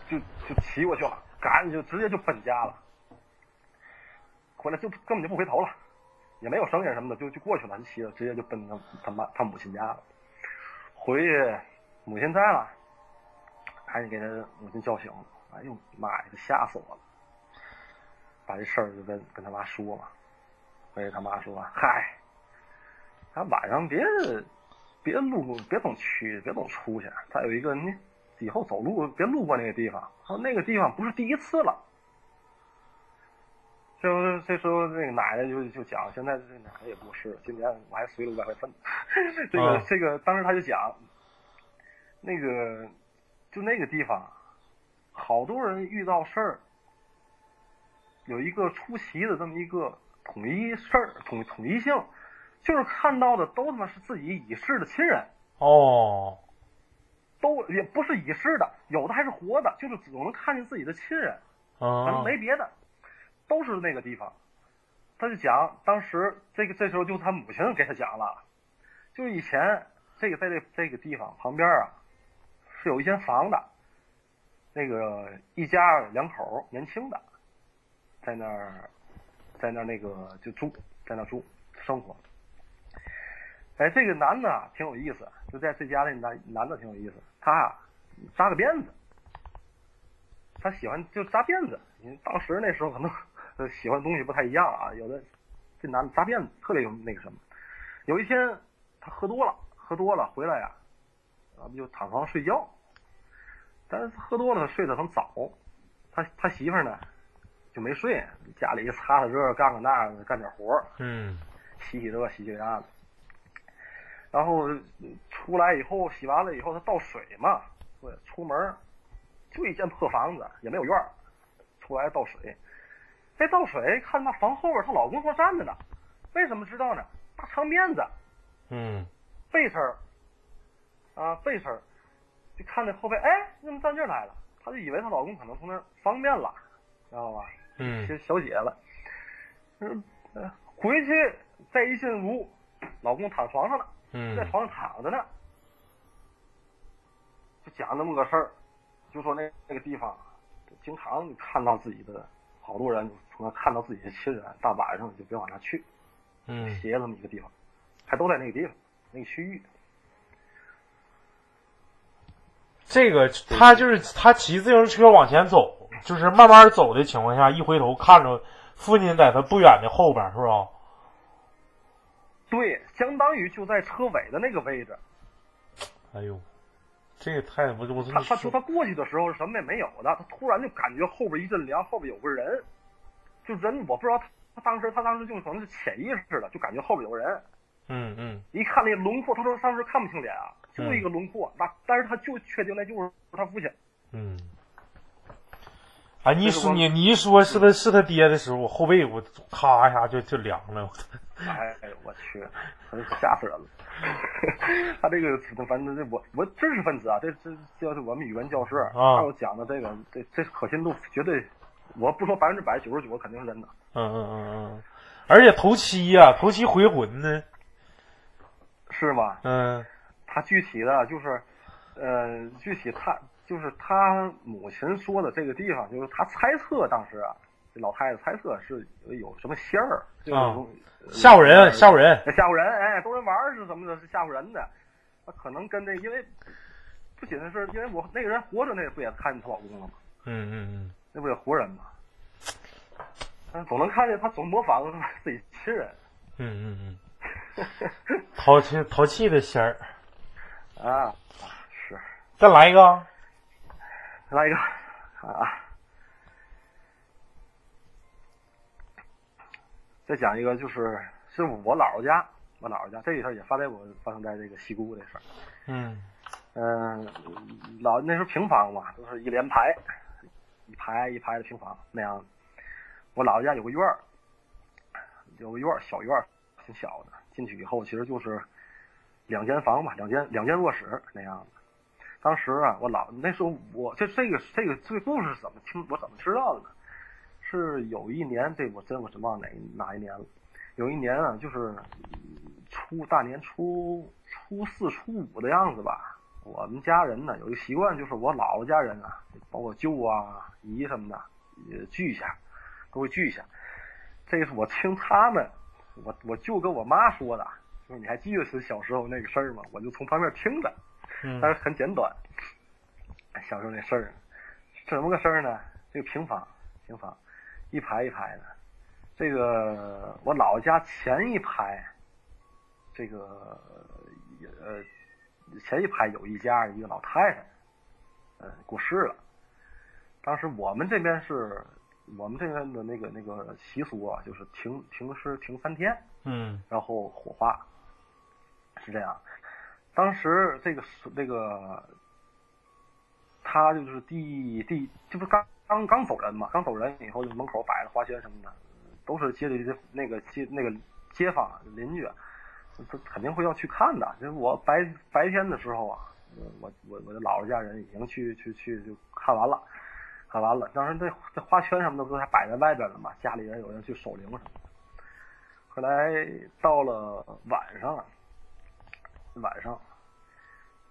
就就骑过去了，赶紧就直接就奔家了。回来就根本就不回头了，也没有声音什么的，就就过去了，就骑着直接就奔他他妈他母亲家了。回去母亲在了，赶紧给他母亲叫醒了。哎呦妈呀，吓死我了！把这事儿就跟跟他妈说嘛。回去他妈说：“嗨，他晚上别别路别总去，别总出去。再有一个，你以后走路别路过那个地方。他说那个地方不是第一次了。”就这时候，那个奶奶就就讲，现在这奶奶也不是了，今年我还随了五百块钱。这个、啊这个，当时他就讲，那个就那个地方，好多人遇到事儿，有一个出奇的这么一个统一事儿，统统一性，就是看到的都他妈是自己已逝的亲人，哦，都也不是已逝的，有的还是活的，就是总能看见自己的亲人。反正啊，没别的，都是那个地方。他就讲，当时这个这时候就他母亲给他讲了，就以前这个在这这个地方旁边啊，是有一间房的，那个一家两口年轻的，在那儿，在那那个就住，在那住生活。哎，这个男的挺有意思，就在这家那男男的挺有意思，他啊扎个辫子。他喜欢就扎辫子，因为当时那时候可能喜欢东西不太一样啊。有的这男的扎辫子特别有那个什么。有一天他喝多了，喝多了回来呀、啊，不就躺床上睡觉。但是喝多了，睡得很早。他他媳妇呢就没睡，家里擦擦这干干那，干点活儿，嗯洗洗这洗洗那的。然后呃出来以后洗完了以后，他倒水嘛，对，出门儿就一间破房子，也没有院儿，出来倒水，这倒水看她房后边她老公正站着呢，为什么知道呢？大长辫子，嗯背身儿，啊背身儿，就看那后背，哎，你怎么站这儿来了？她就以为她老公可能从那儿方便了，知道吧？嗯。小小姐了，嗯，呃回去再一进屋，老公躺床上了，嗯。在嗯床上躺着呢，就讲那么个事儿，就说那那个地方，经常看到自己的好多人从那看到自己的亲人，大晚上就别往那去，嗯。斜那么一个地方，还都在那个地方那个区域。这个他就是他骑自行车往前走，就是慢慢走的情况下，一回头看着父亲在他不远的后边，是吧？对，相当于就在车尾的那个位置。哎呦，这也太我我他他说他过去的时候什么也没有的，他突然就感觉后边一阵凉，后边有个人，就人我不知道他他当时他当时就可能是潜意识的，就感觉后边有人。嗯嗯一看那轮廓，他说当时看不清脸啊，就嗯一个轮廓，那但是他就确定那就是他父亲。嗯。啊，你一说你你一说是他是他爹的时候，我后背我咔一下就就凉了。哎哎我去，吓死人了。他这个反正这我我知识分子啊，这这这要是我们语文教师，啊他要讲的这个这这可信度绝对，我不说百分之百，九十九肯定是真的。嗯嗯嗯嗯，而且头七呀、头七回魂呢。是吗？嗯他具体的就是，呃，具体他就是他母亲说的这个地方，就是他猜测当时啊，这老太太猜测是有什么仙儿，就是啊吓唬人，吓唬人。吓唬人，哎，逗人玩儿是什么的，是吓唬人的。他可能跟这，因为不仅是因为我那个人活着，那不也看见她老公了吗？嗯嗯嗯那不也活人吗？但总能看见他总模仿自己亲人嗯嗯嗯嗯，淘气淘气的仙儿。啊，是。再来一个。来一个，看啊，再讲一个，就是是我姥姥家，我姥姥家这个事儿也发在我发生在这个西姑这事儿。嗯嗯、老那时候平房嘛，都是一连排，一排一排的平房那样。我姥姥家有个院儿，有个院儿，小院儿，挺小的。进去以后，其实就是两间房吧，两间两间卧室那样的。当时啊，我老那时候我这这个这个这个故事是怎么听我怎么知道的呢？是有一年，这我真我是忘哪哪一年了。有一年啊，就是初大年初初四初五的样子吧。我们家人呢有一个习惯，就是我姥姥家人啊，包括舅啊、姨什么的，也聚一下，都会聚一下。这是我听他们，我我舅跟我妈说的，就是你还记得是小时候那个事儿吗？我就从旁边听着。嗯但是很简短。小时候那事儿，怎么个事儿呢？这个平房，平房，一排一排的。这个我姥姥家前一排，这个呃前一排有一家一个老太太，呃过世了。当时我们这边是我们这边的那个那个习俗啊，就是停停尸停三天，嗯然后火化，是这样。当时这个这个，他就是第第，这不刚刚刚走人嘛？刚走人以后，就门口摆了花圈什么的，都是街里的那个街那个街坊邻居，他肯定会要去看的。就是我白白天的时候啊，我我我的姥姥家人已经去去去就看完了，看完了。当时这这花圈什么的不是还摆在外边了嘛？家里人有人去守灵什么的。后来到了晚上了，晚上，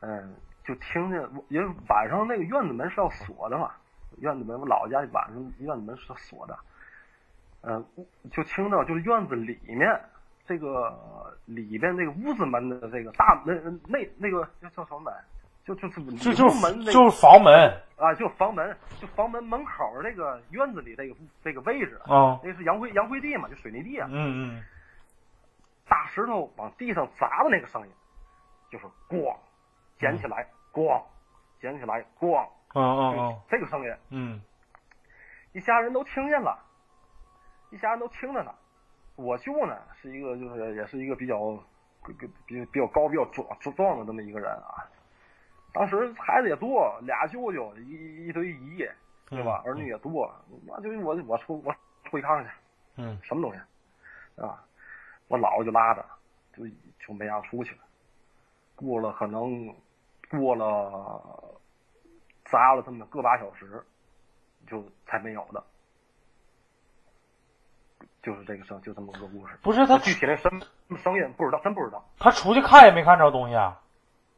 嗯，就听见，因为晚上那个院子门是要锁的嘛，院子门我姥姥家晚上院子门是要锁的，嗯，就听到就是院子里面这个里边那个屋子门的这个大那那那个叫叫什么门？就就是就就门那就是房门啊，就房门，就房门门口那个院子里这个这个位置，啊。那是洋灰洋灰地嘛，就水泥地啊，嗯嗯大石头往地上砸的那个声音，就是咣，捡起来咣，捡起来咣，嗯嗯就嗯这个声音，嗯一家人都听见了，一家人都听着呢。我舅呢是一个就是也是一个比较比比比较高比较壮壮的这么一个人啊。当时孩子也多，俩舅舅一一堆姨，对吧？儿女也多了，我就我我出我出去看看去，嗯什么东西啊？我姥姥就拉着，就就没让出去了。过了可能过了砸了这么个把小时，就才没有的。就是这个声，就这么个故事。不是他具体那声声音不知道，真不知道。他出去看也没看着东西啊。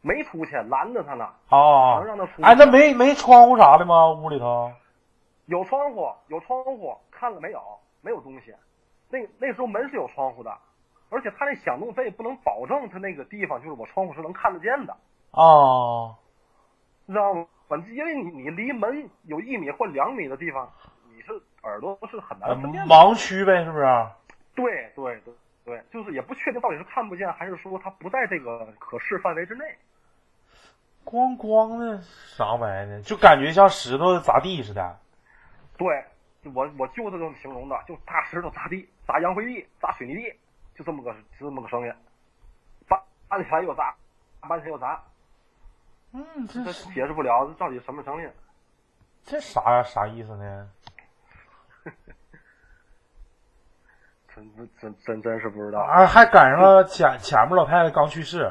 没出去，拦着他呢，哦能，让他出去。哎，那没没窗户啥的吗？屋里头？有窗户，有窗户，看了没有？没有东西。那那时候门是有窗户的，而且他那响动，他也不能保证他那个地方就是我窗户是能看得见的，哦，你知道吗？因为你你离门有一米或两米的地方，你是耳朵是很难呃分辨的。盲区呗，是不是？对对对对，就是也不确定到底是看不见，还是说它不在这个可视范围之内。光光的啥玩意儿呢？就感觉像石头砸地似的。对，我我就是这么形容的，就大石头砸地、砸洋灰地、砸水泥地，就这么个就这么个声音，搬搬起来又砸，搬起来又砸，嗯，这这解释不了这到底什么声音。这啥啥意思呢？真真真真是不知道。啊，还赶上了前前面老太太刚去世。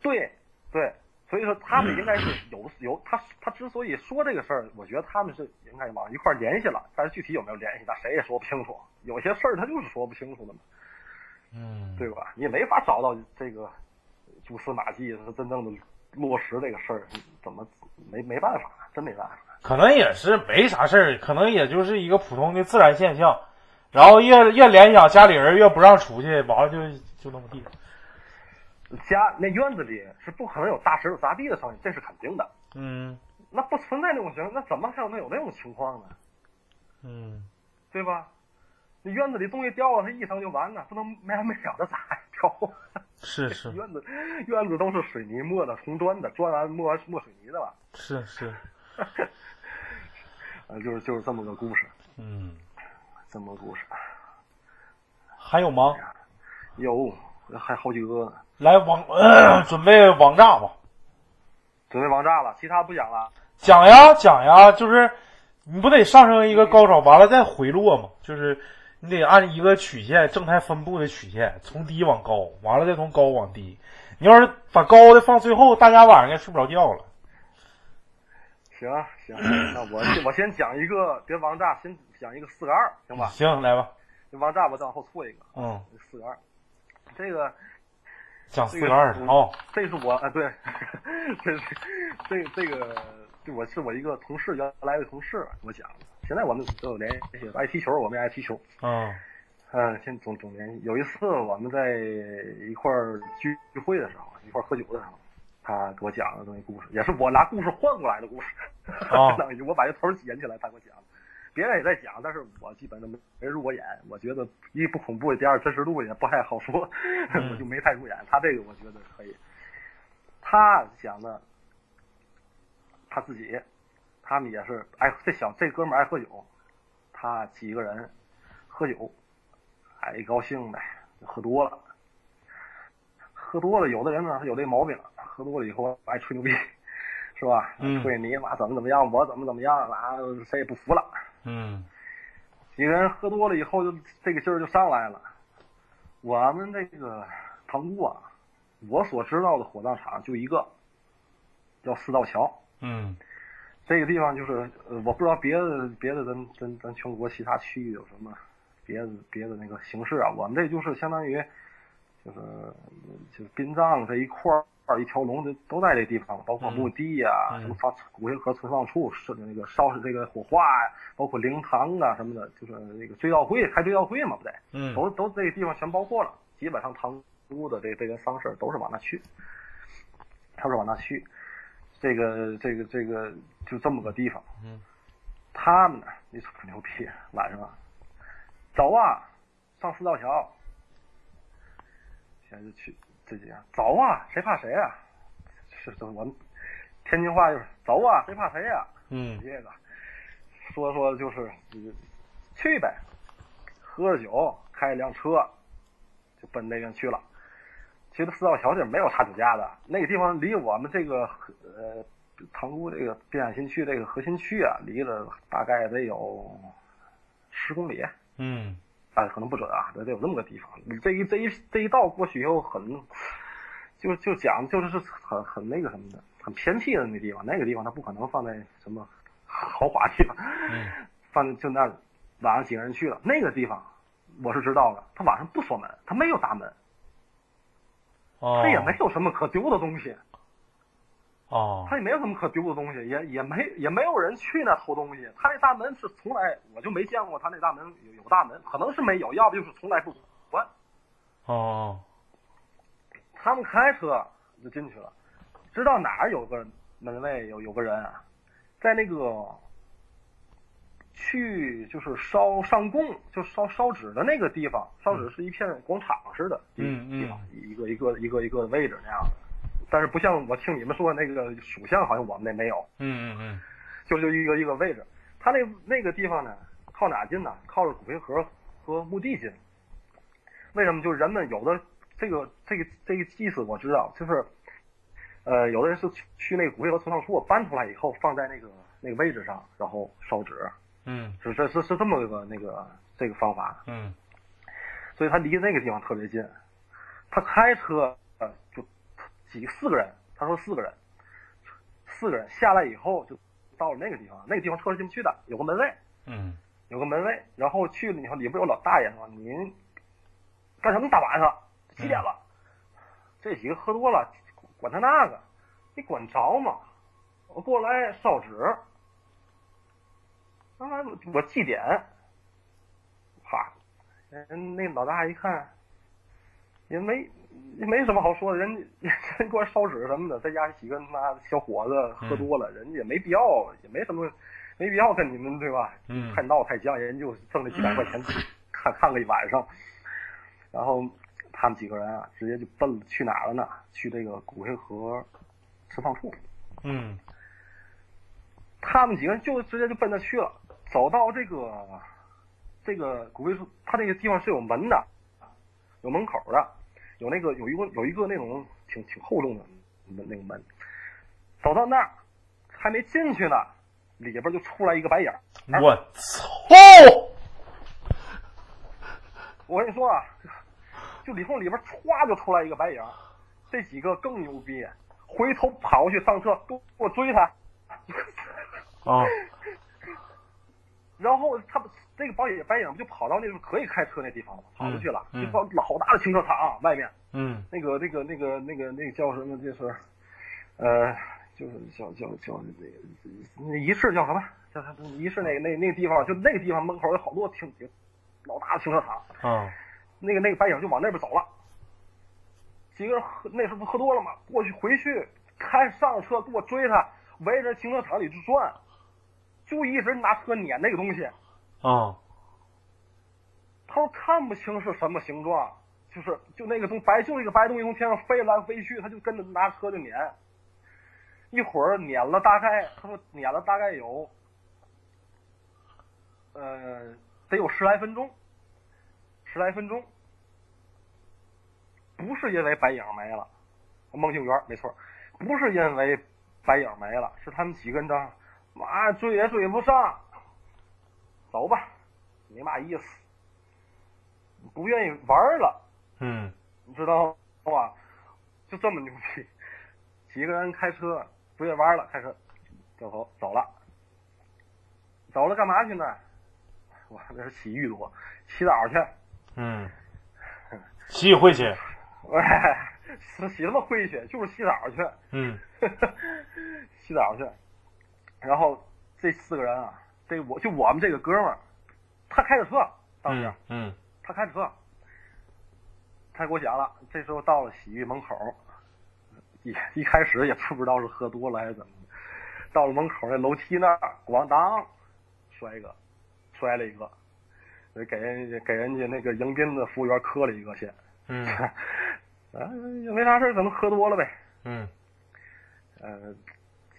对对，所以说他们应该是有有他他之所以说这个事儿，我觉得他们是应该往一块儿联系了，但是具体有没有联系，那谁也说不清楚。有些事儿他就是说不清楚的嘛，嗯，对吧？你也没法找到这个蛛丝马迹，是真正的落实这个事儿，怎么没没办法，真没办法。可能也是没啥事儿，可能也就是一个普通的自然现象。然后越越联想家里人越不让出去，完了就就那么地。家那院子里是不可能有大石头砸地的声音，这是肯定的。嗯那不存在那种情况，那怎么还有能有那种情况呢？嗯，对吧？那院子里东西掉了，它一层就完了，不能没完没了的砸呀 掉。是是院子院子都是水泥磨的，红砖的，砖完磨完磨水泥的吧？是是，呃，就是就是这么个故事，嗯，这么个故事。还有吗？有还好几个呢，来网、呃、准备网炸吧，准备王炸了，其他不讲了。讲呀讲呀，就是你不得上升一个高潮，完了再回落嘛，就是你得按一个曲线正态分布的曲线，从低往高，完了再从高往低。你要是把高的放最后，大家晚上应该睡不着觉了。行啊行，那我我先讲一个，别王炸，先讲一个四个二，行吧？行，来吧，这王炸我再往后错一个，嗯，四个二。这个讲四个二的哦，这是我啊，对，这是这这个，就我是我一个同事，原来的同事给我讲的。现在我们都有联系，爱踢球，我们也爱踢球。嗯嗯，现总总联系。有一次我们在一块儿聚聚会的时候，一块儿喝酒的时候，他给我讲了这么一故事，也是我拿故事换过来的故事。哦 相当于我把这头儿捡起来，他给我讲。别人也在讲，但是我基本都没没入过眼。我觉得一不恐怖，第二真实度也不太好说，嗯 我就没太入眼。他这个我觉得可以。他讲的他自己，他们也是爱这小这哥们儿爱喝酒，他几个人喝酒，哎，一高兴呗，就喝多了。喝多了，有的人呢，他有这毛病，喝多了以后爱吹牛逼，是吧？嗯吹你妈怎么怎么样，我怎么怎么样啊，谁也不服了。嗯几个人喝多了以后，就这个劲儿就上来了。我们这个塘沽啊，我所知道的火葬场就一个，叫四道桥。嗯这个地方就是，呃，我不知道别的别的咱咱咱全国其他区域有什么别的别的那个形式啊。我们这就是相当于，就是就是殡葬这一块儿一条龙的都在这地方，包括墓地呀、嗯什么发骨灰盒存放处，是那个烧这个火化呀、包括灵堂啊什么的，就是那个追悼会开追悼会嘛，不得，嗯都都这个地方全包括了。基本上塘沽的这这个丧事都是往那去，都是往那去。这个这个这个就这么个地方。嗯，他们呢，你说可牛逼，晚上啊，走啊，上四道桥。现在就去这几样，走啊，谁怕谁啊？是这我们天津话就是走啊，谁怕谁啊、嗯这个说说就是嗯去呗，喝着酒，开一辆车，就奔那边去了。其实四道桥这没有查酒驾的，那个地方离我们这个呃塘沽这个滨海新区这个核心区啊，离了大概得有十公里，嗯啊，可能不准啊，得得有那么个地方。这一这一这一道过去以后很，就就讲就是是很很那个什么的，很偏僻的那地方，那个地方它不可能放在什么豪华地方，嗯放就那儿晚上几个人去了，那个地方我是知道的，他晚上不锁门，他没有大门，哦，他也没有什么可丢的东西。哦他也没有什么可丢的东西，也也没也没有人去那偷东西。他那大门是从来我就没见过他那大门有有大门，可能是没有，要不就是从来不关。哦他们开车就进去了，知道哪儿有个门卫有有个人啊，在那个去就是烧上供就烧烧纸的那个地方，烧纸是一片广场似的地嗯嗯地方，一个一个一个一个位置那样的。但是不像我听你们说的那个属相，好像我们那没有。嗯嗯嗯就就一个一个位置。他那那个地方呢，靠哪近呢？靠着骨灰盒和墓地近。为什么？就是人们有的这个这个这个意思我知道，就是呃，有的人是去去那个骨灰盒存放处搬出来以后，放在那个那个位置上，然后烧纸，嗯是是是是这么个那个这个方法。嗯所以他离那个地方特别近。他开车呃就几四个人，他说四个人，四个人下来以后就到了那个地方，那个地方车是进不去的，有个门卫，嗯有个门卫，然后去了以后里边有老大爷说您干什么大晚上几点了？这几个喝多了，管他那个，你管着吗？我过来烧纸，啊，我祭奠，哈，人那老大一看，也没也没什么好说的，人 人过来烧纸什么的，在家几个他妈小伙子喝多了，人家也没必要，也没什么，没必要跟你们对吧？嗯太闹太僵，人就挣了几百块钱 看看个一晚上，然后他们几个人啊，直接就奔去哪儿了呢？去这个古运河存放处。嗯他们几个人就直接就奔那去了，走到这个这个骨灰处，他这个地方是有门的，有门口的，有那个有一个有一个那种挺挺厚重的门那个门，走到那儿还没进去呢，里边就出来一个白影儿。我操！哦我跟你说啊，就里从里边歘就出来一个白影儿，这几个更牛逼，回头跑过去上车，给我追他。啊 然后他们这个白影白影不就跑到那个可以开车那地方了，跑出去了，嗯嗯就到老大的停车场外面，嗯那个那个那个那个那个叫什么？就是，呃，就是叫叫叫那个那仪式叫什么？叫他仪式那个那那个地方，就那个地方门口有好多停老大的停车场，啊那个那个白影就往那边走了。几个人喝那时候不喝多了吗？过去回去开上车给我追他，围着停车场里就转，就一直拿车撵那个东西。啊他说看不清是什么形状，就是就那个东白就那个白东西从天上飞来飞去，他就跟着拿车就撵。一会儿撵了大概，他说撵了大概有，呃，得有十来分钟，十来分钟。不是因为白影没了，孟庆元没错，不是因为白影没了，是他们几个人这儿，妈追也追不上，走吧，没嘛意思。不愿意玩了，嗯你知道吗？就这么牛逼，几个人开车不愿意玩了，开车掉头走了，走了干嘛去呢？我那是洗浴多，洗澡去。嗯，洗回去。哎，洗洗他妈灰去，就是洗澡去，嗯 洗澡去。然后这四个人啊，这我就我们这个哥们儿，他开着车，当时、嗯嗯他开着车，他给我讲了，这时候到了洗浴门口，一一开始也不知道是喝多了还是怎么的，到了门口那楼梯那儿，咣当摔一个，摔了一个，给人家给人家那个迎宾的服务员磕了一个先，嗯。啊 也没啥事儿，可能喝多了呗，嗯。呃，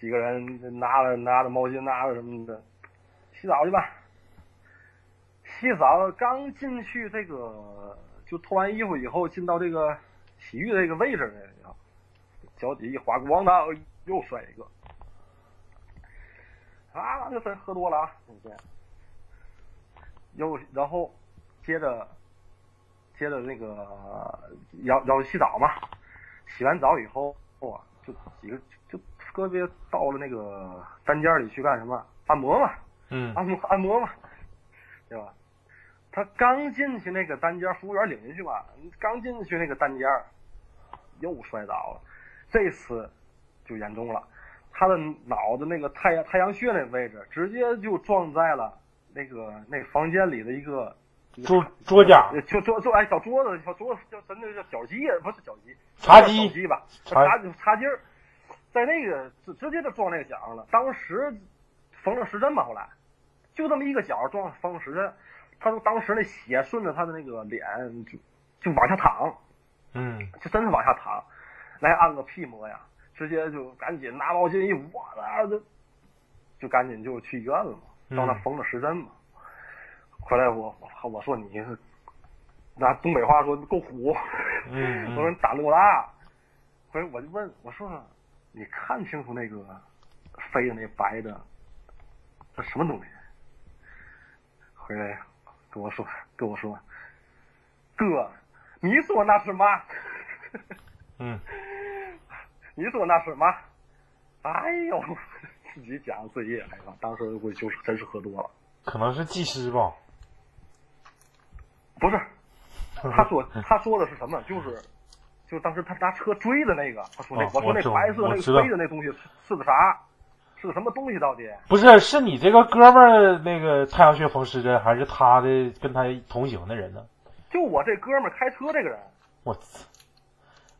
几个人拿了拿着毛巾拿着什么的，洗澡去吧。洗澡刚进去这个，就脱完衣服以后进到这个洗浴这个位置呢，脚底一滑，咣当又摔一个，啊，那就真喝多了啊，那天。又然后接着接着那个要要洗澡嘛，洗完澡以后啊，就几个就个别到了那个单间里去干什么？按摩嘛，嗯按摩按摩嘛，对吧？他刚进去那个单间，服务员领进去吧，刚进去那个单间，又摔倒了，这次就严重了，他的脑子那个太阳太阳穴那位置，直接就撞在了那个那房间里的一个桌桌架呃就桌桌哎小桌子小桌子叫真的叫脚机不是脚机茶几吧茶茶茶几儿，在那个直直接就撞那个角上了，当时缝了十针吧，后来就这么一个角撞缝了十针，他说当时那血顺着他的那个脸就就往下淌，嗯。就真是往下淌，来按个屁模样，直接就赶紧拿毛巾一捂，啊，就就赶紧就去医院了嘛，到那嗯缝了十针嘛。回来我我我说你是拿东北话说够虎，嗯。我说你胆子够大。回来我就问我说你看清楚那个飞的那白的，这什么东西？回来跟我说跟我说，哥，你说那是嘛？嗯你说那是嘛？哎呦，自己讲自己也害怕。当时我就是真是喝多了，可能是技师吧。不是，他说他说的是什么？就是就当时他拿车追的那个，他说那、哦我说那白色那个飞的那东西是是个啥？是个什么东西到底？不是，是你这个哥们儿那个太阳穴缝失针，还是他的跟他同行的人呢？就我这哥们儿开车这个人我操！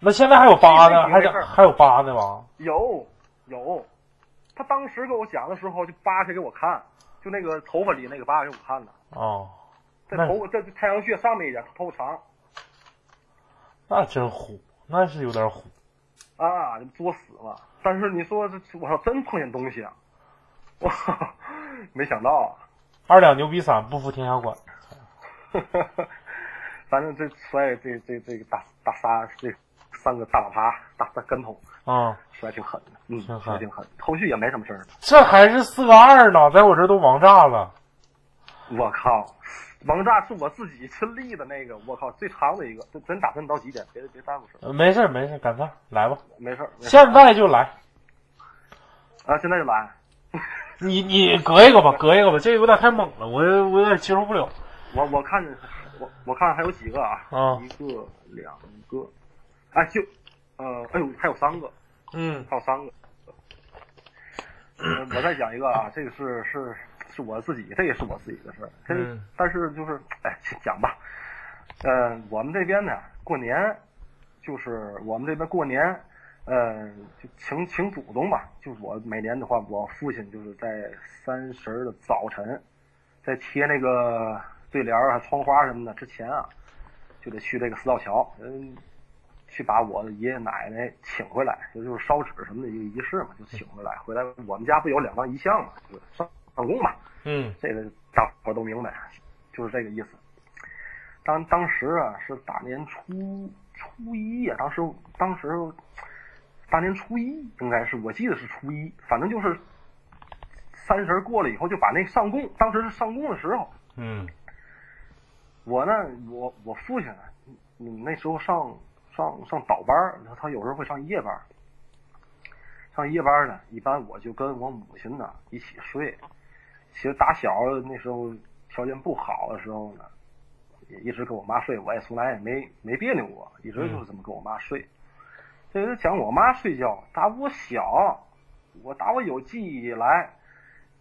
那现在还有疤呢，还还有疤呢吗？有有，他当时跟我讲的时候就扒开给我看，就那个头发里那个疤给我看的，哦，那这头发这太阳穴上面一点，头发长那真虎，那是有点虎。啊，就作死了。但是你说这，我操，真碰见东西啊！哇，没想到啊。二两牛逼散不服天下管。反正这摔这这这个大大仨这三个大马趴大大跟头啊、摔挺狠的，嗯，挺狠摔挺狠。后续也没什么事儿。这还是四个二呢，在我这都王炸了。我靠，王炸是我自己亲历的那个，我靠，最长的一个，真真打算到几点？别别耽误事儿，呃没事儿没事儿，赶趟来吧，没事现在就来。啊，现在就来。你你隔一个吧，隔一个吧，这个有点太猛了，我我有点接受不了。我我看我我看还有几个啊，啊一个两个，哎就呃哎呦还有三个，嗯还有三个。呃我再讲一个啊，这个是是是我自己，这也是我自己的事儿。但是就是哎讲吧，呃，我们这边呢过年就是我们这边过年，呃，就请请祖宗吧。就是我每年的话，我父亲就是在三十儿的早晨，在贴那个对联儿啊、窗花什么的之前啊，就得去这个四道桥，嗯，去把我的爷爷奶奶请回来，也就是烧纸什么的一个仪式嘛，就请回来。回来我们家不有两张遗像嘛，就是上上供嘛。嗯这个大伙儿都明白，就是这个意思。当当时啊是大年初初一呀、当时当时大年初一应该是我记得是初一，反正就是三十儿过了以后就把那上供，当时是上供的时候，嗯我呢我我父亲呢，嗯那时候上上上倒班儿，他有时候会上夜班儿，上夜班儿呢，一般我就跟我母亲呢一起睡。其实打小那时候条件不好的时候呢，也一直跟我妈睡，我也从来也没没别扭过，一直就是这么跟我妈睡。这人讲我妈睡觉，打我小，我打我有记忆以来，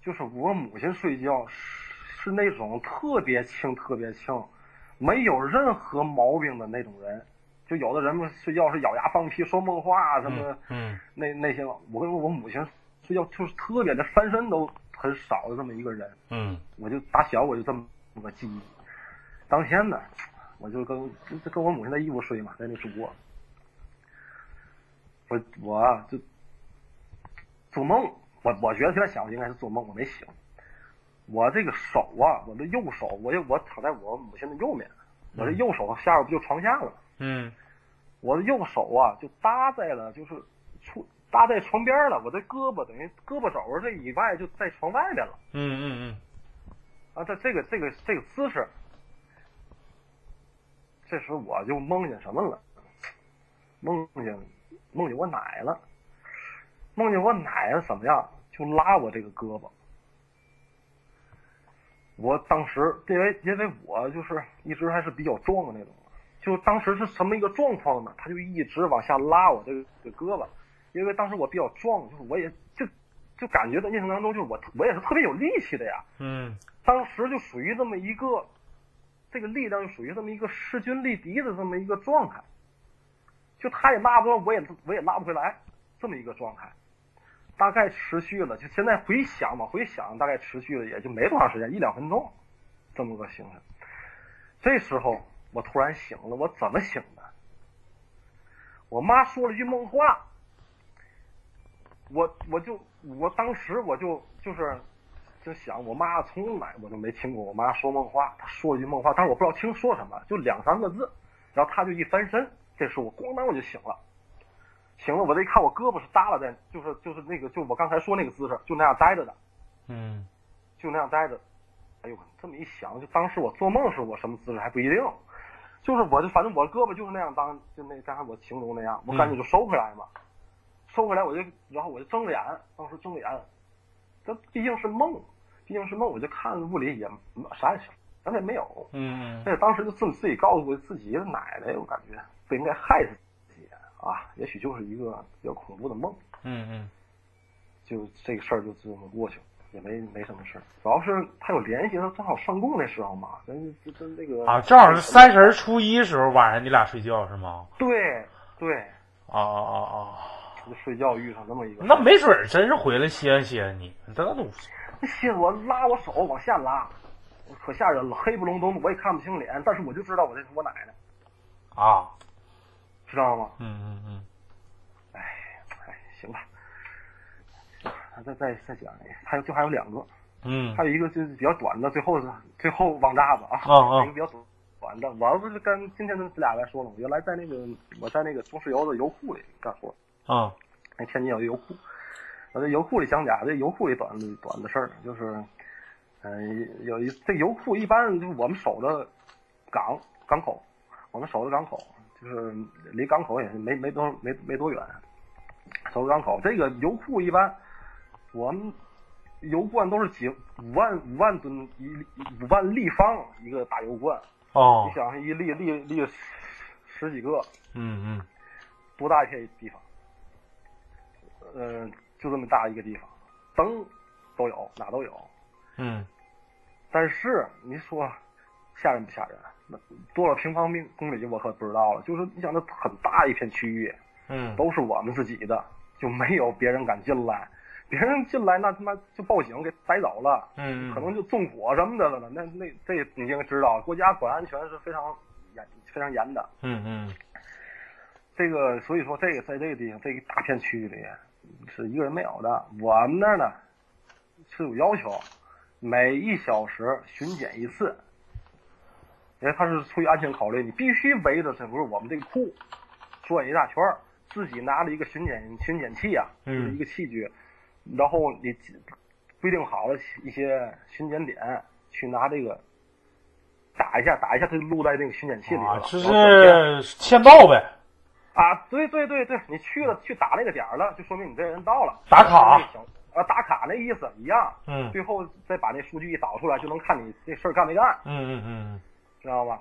就是我母亲睡觉是是那种特别轻、特别轻，没有任何毛病的那种人。就有的人们睡觉是咬牙放屁、说梦话什么，嗯那那些，我跟我母亲睡觉就是特别的翻身都很少的这么一个人。嗯我就打小我就这么个记忆。当天呢，我就跟跟我母亲在一屋睡嘛，在那主卧。我我啊就做梦，我我觉得现在想应该是做梦，我没醒。我这个手啊，我的右手，我就我躺在我母亲的右面，我这右手下边不就床下了吗？嗯我的右手啊，就搭在了，就是触搭在床边了，我的胳膊等于胳膊肘这以外就在床外边了。嗯嗯嗯，啊，这这个这个这个姿势，这时我就梦见什么了？梦见梦见我奶了，梦见我奶怎么样？就拉我这个胳膊。我当时因为因为我就是一直还是比较壮的那种，就当时是什么一个状况呢？他就一直往下拉我这个这个胳膊，因为当时我比较壮，就是我也就就感觉在印象当中就是我我也是特别有力气的呀。嗯当时就属于这么一个，这个力量就属于这么一个势均力敌的这么一个状态，就他也拉不动，我也我也拉不回来，这么一个状态，大概持续了，就现在回想往回想，大概持续了也就没多长时间，一两分钟，这么个形式。这时候我突然醒了，我怎么醒的？我妈说了一句梦话，我我就我当时我就就是就想，我妈从来我都没听过我妈说梦话，她说一句梦话，但是我不知道听说什么，就两三个字，然后她就一翻身，这时候我咣当我就醒了，醒了，我这一看我胳膊是耷拉在，就是就是那个就我刚才说那个姿势，就那样呆着的，嗯。就那样呆着。哎呦，这么一想，就当时我做梦时我什么姿势还不一定，就是我就反正我胳膊就是那样当，就那刚才我形容那样，我赶紧就收回来嘛，收回来我就然后我就睁着眼，当时睁着眼，这毕竟是梦，毕竟是梦，我就看屋里也啥也啥也没有，嗯而且当时就自自己告诉自己的奶奶，我感觉不应该害死自己啊，也许就是一个比较恐怖的梦。嗯嗯就这个事儿就这么过去了，也没没什么事儿。主要是他有联系，他正好上供那时候嘛，跟跟那个啊，正好是三十初一时候晚上你俩睡觉是吗？对对，啊啊啊啊！就睡觉遇上这么一个，那没准儿真是回来歇歇你，这都那歇我拉我手往下拉，我可吓人了，黑不隆咚的，我也看不清脸，但是我就知道我这是我奶奶，啊，知道吗？嗯嗯嗯。哎哎，行吧，再再再讲还有就还有两个，嗯。还有一个就是比较短的，最后是最后网炸子啊，啊啊 一个比较短的。我不是跟今天跟咱俩来说了，我原来在那个我在那个中石油的油库里干活，啊那天津有一油库，我在油库里讲讲这油库里短的短的事儿，就是，嗯、有一这油库一般就是我们守的港港口，我们守的港口就是离港口也是没没多没没多远，守的港口这个油库一般我们油罐都是几五万五万吨一五万立方一个大油罐，哦你想一立立立十十几个，嗯嗯多大一片地方？呃，就这么大一个地方，灯都有，哪都有。嗯但是你说吓人不吓人？那多少平方米公里我可不知道了。就是你想，那很大一片区域嗯都是我们自己的，就没有别人敢进来。别人进来那他妈就报警给逮走了，嗯，可能就纵火什么的了。那那这你应该知道，国家管安全是非常严非常严的。嗯嗯这个所以说这个在这个地方这一大片区域里是一个人没有的。我们那儿呢是有要求，每一小时巡检一次，因为他是出于安全考虑，你必须围着整个我们这个库转一大圈儿，自己拿了一个巡检巡检器啊，嗯就是一个器具，然后你规定好了一些巡检点，去拿这个打一下，打一下，它就录在那个巡检器里了。，啊这是签到呗，啊，对对对对，你去了去打那个点儿了，就说明你这人到了。打卡啊，打卡那意思一样。嗯最后再把那数据一导出来，就能看你这事儿干没干，嗯嗯嗯，知道吧？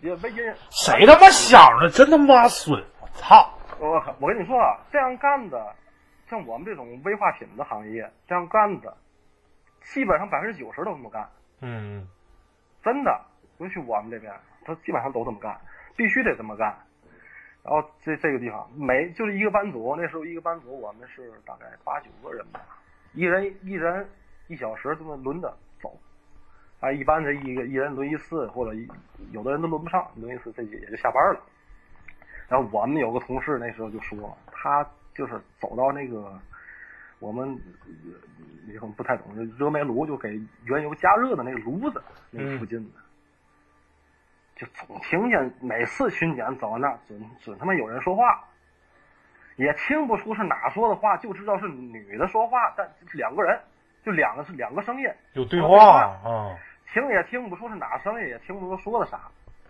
也没人，谁他妈想的真他妈损，我操！我！我跟你说啊，这样干的，像我们这种危化品的行业，这样干的，基本上百分之九十都这么干，嗯真的。尤其我们这边，他基本上都这么干，必须得这么干。然后这这个地方每就是一个班组，那时候一个班组我们是大概八九个人吧，一人一人一小时这么轮着走，啊，一般是一个一人轮一次，或者一有的人都轮不上，轮一次这也就下班了。然后我们有个同事那时候就说，他就是走到那个我们你可能不太懂，就热煤炉就给原油加热的那个炉子那附近的。就总听见每次巡检走到那儿，准准他妈有人说话，也听不出是哪说的话，就知道是女的说话，但两个人就两个是两个声音，有对话啊，听也听不出是哪声音，也听不出说的啥，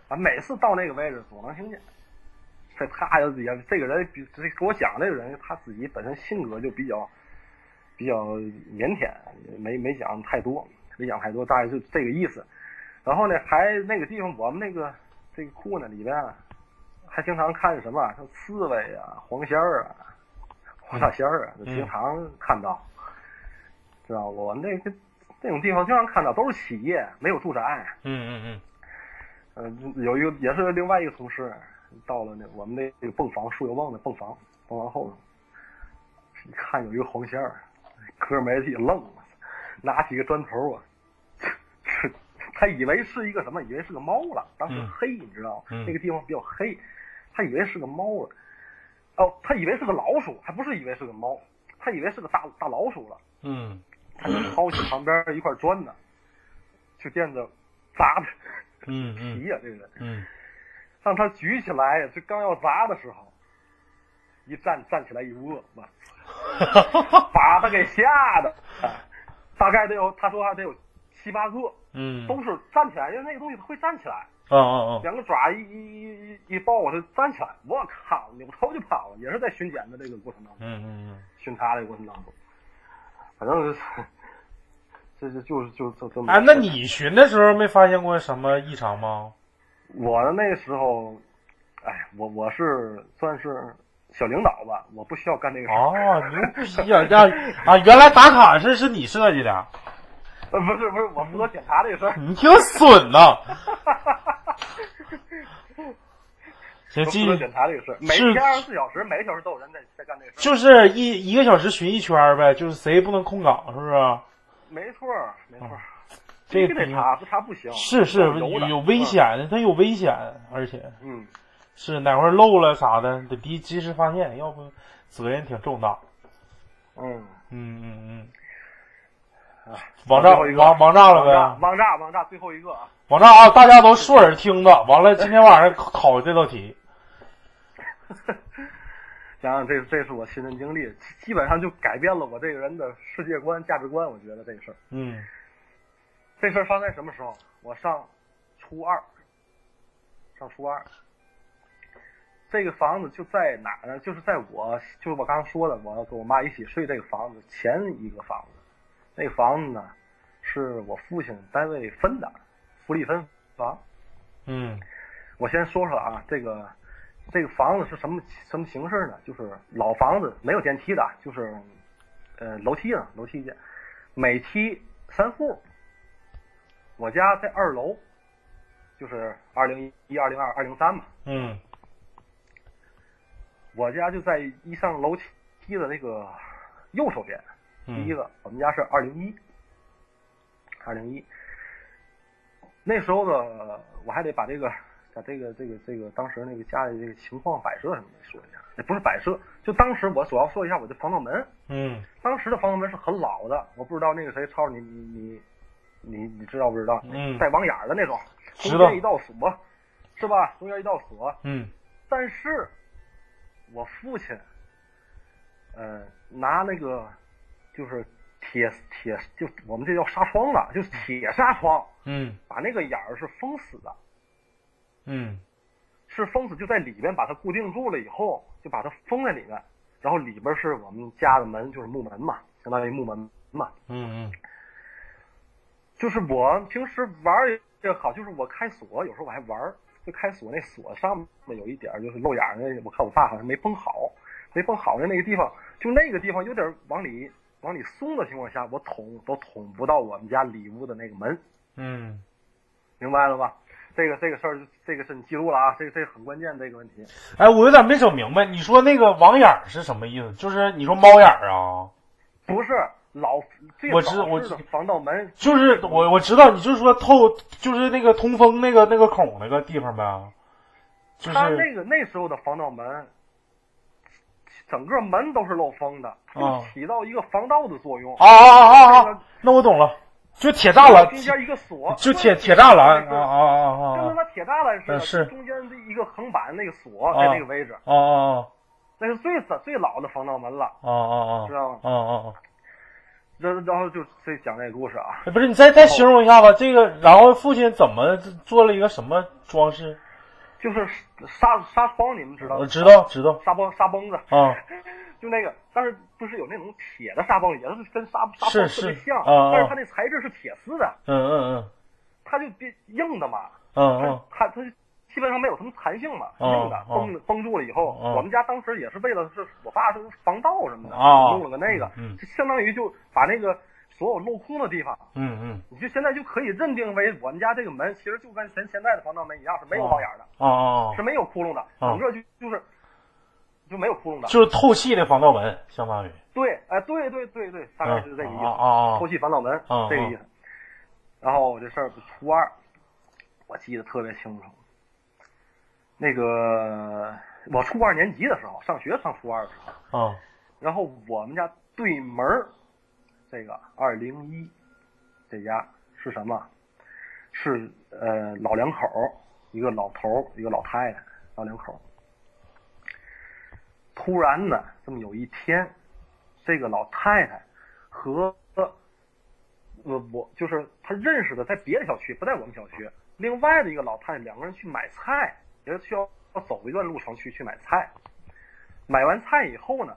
啊，每次到那个位置总能听见。这他也这个人比这给我讲这个人，他自己本身性格就比较比较腼腆，没没讲太多，没讲太多，大概就这个意思。然后呢，还那个地方我们那个这个库呢里边。还经常看什么，像刺猬啊、黄仙儿啊、黄大仙儿啊，就经常看到，知道我那个那种地方经常看到，都是企业，没有住宅。嗯嗯嗯。有一个也是另外一个同事，到了那我们那那个泵房树油泵的泵房，泵房后头，一看有一个黄仙儿，哥们儿一愣，拿起个砖头啊。他以为是一个什么？以为是个猫了。当时黑，你知道吗？那个地方比较黑。他以为是个猫了，哦，他以为是个老鼠，还不是以为是个猫，他以为是个大大老鼠了。嗯，他就抄起旁边一块砖呢，就垫着砸他。嗯 皮呀，这个人。嗯，让他举起来，这刚要砸的时候，一站站起来一握，我 把他给吓的，大概得有，他说还得有七八个，嗯，都是站起来，因为那个东西它会站起来。啊啊啊！两个爪一一一一一抱，我就站起来，我靠，扭头就跑了，也是在巡检的这个过程当中，嗯嗯嗯，巡查的过程当中，反正是，这就就是就就这么。哎，那你巡的时候没发现过什么异常吗？我的那个时候，哎，我我是算是小领导吧，我不需要干这个事哦，牛逼啊！这啊，原来打卡是是你设计的。呃，不是不是，我负责检查这个事儿。你挺损呐！行，继续检查这个事儿。每天二十四小时，每个小时都有人在在干这个事儿。就是一一个小时巡一圈呗，就是谁不能空岗，是不是？没错，没错。这个得查，不查不行。是是，有有危险的，它有危险，而且嗯，是哪块漏了啥的，得及及时发现，要不责任挺重大。嗯嗯嗯嗯。啊，网炸网网炸了呗！网炸网炸最后一个啊！网炸啊！大家都竖耳听着，完了今天晚上考这道题。想想这这是我亲身经历，基本上就改变了我这个人的世界观、价值观。我觉得这个事儿，嗯，这事儿发生在什么时候？我上初二，上初二，这个房子就在哪呢？就是在我，就是我刚刚说的，我要跟我妈一起睡这个房子前一个房子。那房子呢，是我父亲单位分的福利分房。嗯，我先说说啊，这个这个房子是什么什么形式呢？就是老房子，没有电梯的，就是呃楼梯呢，楼梯间，每梯三户。我家在二楼，就是二零一、二零二、二零三嘛。嗯，我家就在一上楼梯的那个右手边。第一个，我们家是二零一，二零一。那时候呢，我还得把这个，把这个，这个，这个当时那个家里这个情况摆设什么的说一下。也不是摆设，就当时我主要说一下我的防盗门。嗯。当时的防盗门是很老的，我不知道那个谁超你你你你你知道不知道？嗯。带网眼的那种，中间一道锁，是吧？中间一道锁。嗯。但是，我父亲，呃，拿那个。就是铁铁，就我们这叫纱窗了，就是铁纱窗。嗯，把那个眼儿是封死的。嗯，是封死，就在里边把它固定住了以后，就把它封在里面。然后里边是我们家的门，就是木门嘛，相当于木门嘛。嗯嗯。就是我平时玩也好，就是我开锁，有时候我还玩，就开锁那锁上面有一点就是漏眼那，我看我爸好像没封好，没封好的那个地方，就那个地方有点往里。往里松的情况下，我捅都捅不到我们家里屋的那个门。嗯，明白了吧？这个这个事儿，这个是你记录了啊，这个这个很关键这个问题。哎，我有点没整明白，你说那个网眼是什么意思？就是你说猫眼啊？不是老，我知我防盗门就是我我知道，你就是说透，就是那个通风那个那个孔那个地方呗。就是那个那时候的防盗门。整个门都是漏风的，就起到一个防盗的作用。啊啊啊啊！那我懂了，就铁栅栏，中间一个锁，就铁铁栅栏啊啊啊啊！跟他妈铁栅栏似的，是中间的一个横板那个锁在那个位置。啊啊啊！那是最早最老的防盗门了，啊啊啊知道吗？啊啊啊！然然后就这讲这个故事啊，哎不是你再再形容一下吧，这个然后父亲怎么做了一个什么装饰？就是沙沙窗，你们知道吗？我知道知道沙崩沙崩子，啊，就那个，但是不是有那种铁的沙崩，也是跟沙沙包特别是像，但是它那材质是铁丝的，嗯嗯嗯。它就变硬的嘛，嗯嗯。它它它基本上没有什么弹性嘛，哦硬的哦绷绷住了以后，哦我们家当时也是为了是我爸是防盗什么的，啊。弄了个那个，嗯。就相当于就把那个所有镂空的地方，嗯嗯你就现在就可以认定为我们家这个门其实就跟咱现在的防盗门一样是没有猫眼的，哦哦是没有窟窿的，哦整个就就是就没有窟窿的，就是透气的防盗门，相当于对，哎，对对对对，大概是这个意思。透气防盗门、啊这个意思。然后这事儿初二，我记得特别清楚。那个我初二年级的时候，上学上初二的时候，啊然后我们家对门儿这个二零一这家是什么？是呃老两口，一个老头，一个老太太，老两口。突然呢，这么有一天，这个老太太和呃我就是她认识的，在别的小区，不在我们小区，另外的一个老太太，两个人去买菜，也是需要走一段路程去去买菜。买完菜以后呢，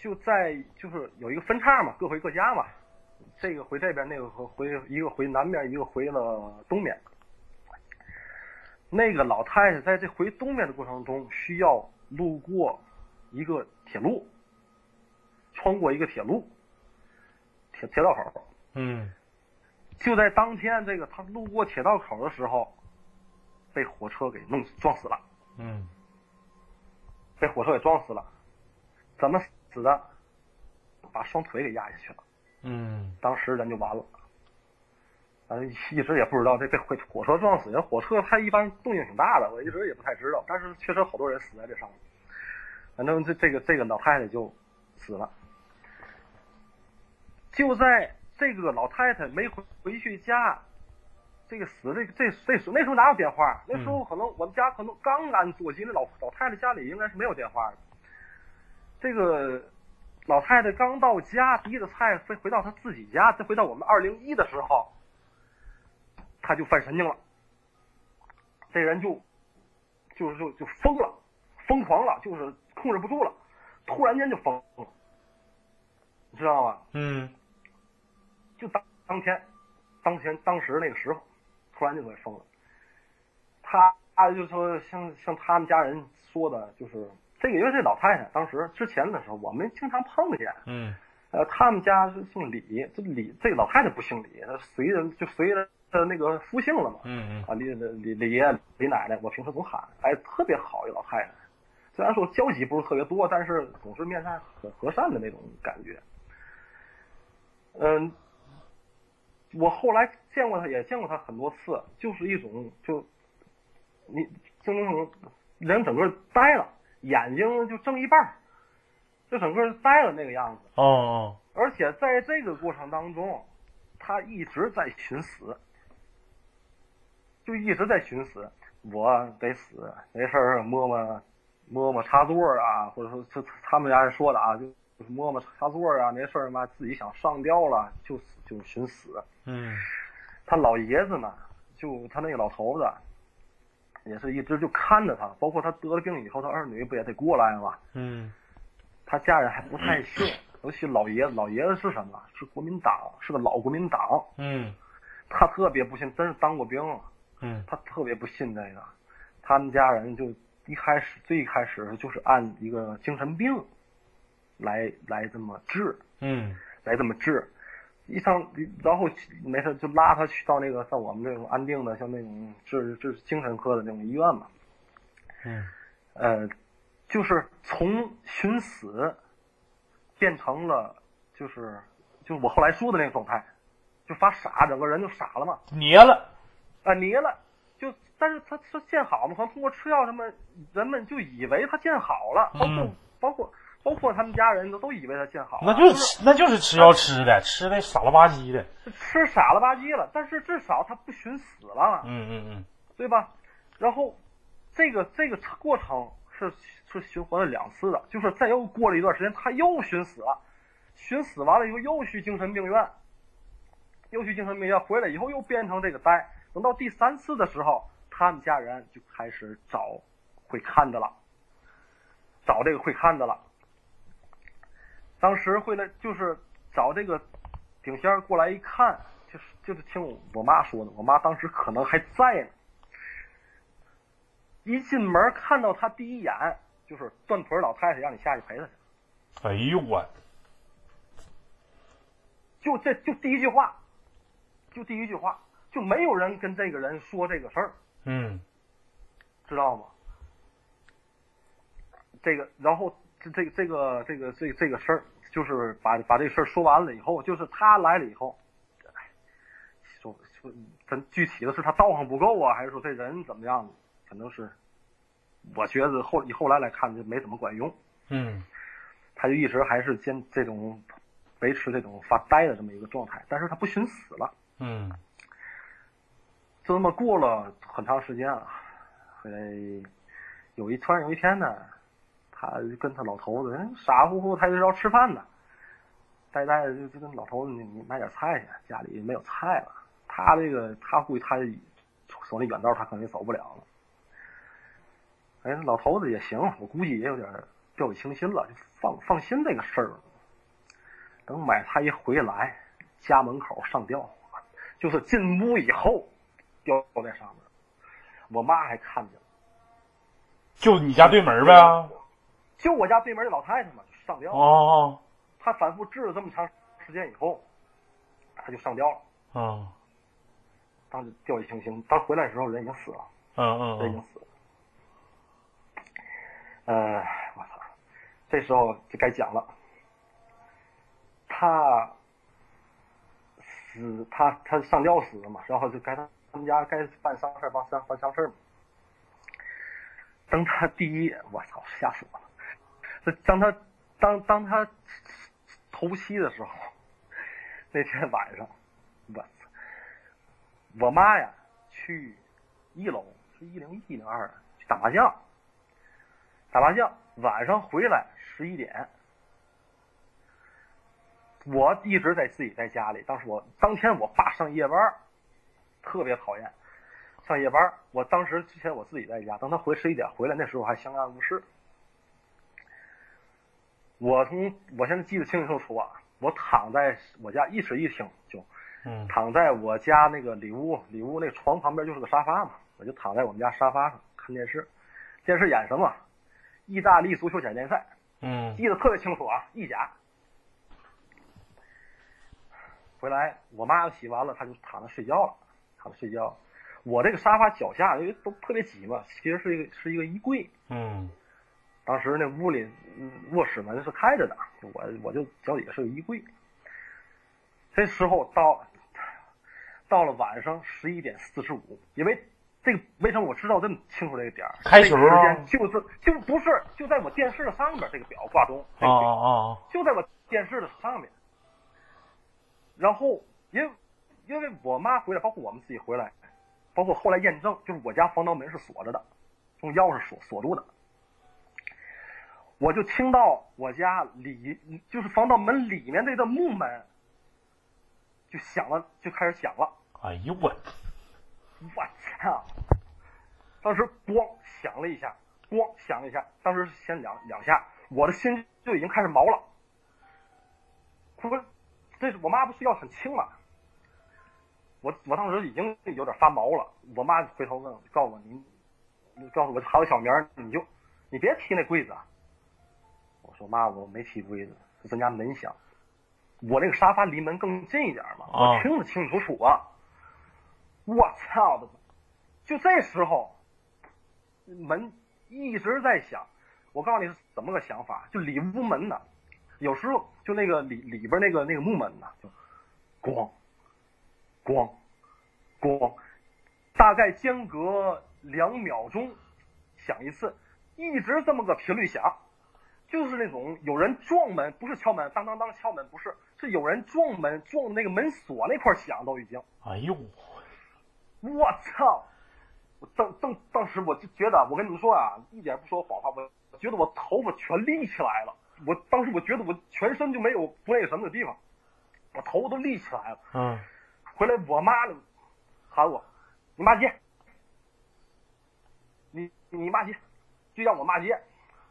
就在就是有一个分叉嘛，各回各家嘛，这个回这边，那个回一个回南边，一个回了东边。那个老太太在这回东边的过程中，需要路过一个铁路，穿过一个铁路，铁铁道口。嗯就在当天，这个她路过铁道口的时候，被火车给弄撞死了，嗯被火车给撞死了。怎么死的？把双腿给压下去了。嗯当时人就完了。反正一直也不知道这被火火车撞死，人火车它一般动静挺大的，我一直也不太知道。但是确实好多人死在这上面。反正这这个这个老太太就死了。就在这个老太太没回回去家，这个死这这这时那时候哪有电话？那时候可能我们家可能刚安座机，那老老太太家里应该是没有电话的。这个老太太刚到家，提着菜回回到她自己家，再回到我们二零一的时候，她就犯神经了。这人就就是就就疯了，疯狂了，就是控制不住了，突然间就疯了，你知道吗？嗯就当当天，当天当时那个时候，突然就给疯了。他他就说像像他们家人说的，就是这个，因为这老太太当时之前的时候，我们经常碰见，嗯呃，他们家是姓李，这李这个老太太不姓李，她随着就随着呃那个夫姓了嘛。嗯嗯啊，李李李爷李奶奶，我平时总喊，哎，特别好一老太太。虽然说交集不是特别多，但是总是面善很和善的那种感觉。嗯，我后来见过她，也见过她很多次，就是一种就你就那种人整个呆了，眼睛就睁一半儿，就整个呆了那个样子。哦哦而且在这个过程当中，他一直在寻死，就一直在寻死。我得死，没事儿摸摸摸摸插座啊，或者说他他们家人说的啊，就就是摸摸插座啊，没事儿嘛，自己想上吊了就死就寻死。嗯他老爷子呢，就他那个老头子，也是一直就看着他，包括他得了病以后，他二女不也得过来吗？嗯他家人还不太信，尤其老爷子，老爷子是什么？是国民党，是个老国民党。嗯他特别不信，真是当过兵，嗯他特别不信这个。他们家人就一开始最开始就是按一个精神病来来这么治，嗯来这么治。一上，然后没事就拉他去到那个像我们这种安定的，像那种治治精神科的那种医院嘛。嗯。呃，就是从寻死变成了就是就是我后来说的那个状态，就发傻，整个人就傻了嘛，捏了，啊捏了，就但是他他见好嘛，可能通过吃药什么，人们就以为他见好了，包括、嗯。包括包括他们家人都都以为他见好了，那就是那就是吃药吃的，吃的傻了吧唧的。是吃傻了吧唧了，但是至少他不寻死了，嗯嗯嗯对吧？然后这个这个过程是是循环了两次的，就是再又过了一段时间，他又寻死了，寻死完了以后又去精神病院，又去精神病院，回来以后又变成这个呆。等到第三次的时候，他们家人就开始找会看的了，找这个会看的了。当时回来就是找这个顶仙儿过来一看，就是就是听我妈说的，我妈当时可能还在呢。一进门看到他第一眼就是断腿老太太，让你下去陪她去。哎呦我，就这就第一句话，就第一句话，就没有人跟这个人说这个事儿，嗯知道吗？这个，然后这这个这个这个这这个事儿，就是把把这事儿说完了以后，就是他来了以后，哎说说咱具体的是他道行不够啊，还是说这人怎么样？反正是，我觉得后以后来来看就没怎么管用。嗯他就一直还是坚这种维持这种发呆的这么一个状态，但是他不寻死了。嗯就这么过了很长时间啊，后来有一突然有一天呢，他跟他老头子傻乎乎，他就要吃饭呢，呆呆的就跟老头子你你买点菜去，家里没有菜了。他这个他估计他走那远道他可能也走不了了。哎，老头子也行，我估计也有点掉以轻心了，就放放心这个事儿。等买菜一回来，家门口上吊，就是进屋以后吊在上面。我妈还看见了，就你家对门呗。就我家对门的老太太嘛，就上吊。哦她反复治了这么长时间以后，她就上吊了，哦当时掉以轻心。当回来的时候，人已经死了，嗯嗯嗯人已经死了。呃，我操，这时候就该讲了。他死，他他上吊死了嘛，然后就该他他们家该办丧事儿办丧办丧事儿嘛。等他第一，我操，吓死我了！当他当当他头七的时候，那天晚上，我操，我妈呀去一楼是一零一零二去打麻将，打麻将晚上回来十一点，我一直在自己在家里。当时我当天我爸上夜班，特别讨厌上夜班。我当时之前我自己在家，等他回十一点回来，那时候还相安无事。我从我现在记得清清楚楚啊，我躺在我家一室一厅，就嗯躺在我家那个里屋，里屋那床旁边就是个沙发嘛，我就躺在我们家沙发上看电视。电视演什么？意大利足球甲联赛，嗯记得特别清楚啊，意甲。回来，我妈洗完了，她就躺着睡觉了，躺着睡觉。我这个沙发脚下因为都特别挤嘛，其实是一个是一个衣柜。嗯当时那屋里嗯卧室门是开着的，我我就脚底下是个衣柜。这时候到到了晚上十一点四十五，因为这个为什么我知道这么清楚这个点儿？开球这个时啊间就是就不是就在我电视的上面这个表挂钟，这啊个表啊就在我电视的上面。然后因为因为我妈回来，包括我们自己回来，包括后来验证，就是我家防盗门是锁着的，用钥匙锁锁住的。我就听到我家里就是防盗门里面那个木门就响了，就开始响了。哎呦我，我操！当时咣响了一下，咣响了一下，当时先两两下，我的心就已经开始毛了。我这是我妈不睡觉很轻嘛，我我当时已经有点发毛了。我妈回头问我，告诉我您，你告诉我还有小名，你就你别提那柜子啊。我说妈，我没踢柜子，是咱家门响。我那个沙发离门更近一点嘛，啊我听得清清楚楚啊。我操的！就这时候，门一直在响。我告诉你是怎么个想法，就里屋门呢，有时候就那个里里边那个那个木门呢，就咣咣咣，大概间隔两秒钟响一次，一直这么个频率响，就是那种有人撞门，不是敲门，当当当敲门，不是，是有人撞门，撞那个门锁那块儿响都已经。哎呦，我操！我当当当时我就觉得，我跟你们说啊，一点不说谎话，我觉得我头发全立起来了。我当时我觉得我全身就没有不那个什么的地方，我头发都立起来了。嗯回来我妈喊我，你骂街，你你骂街，就让我骂街，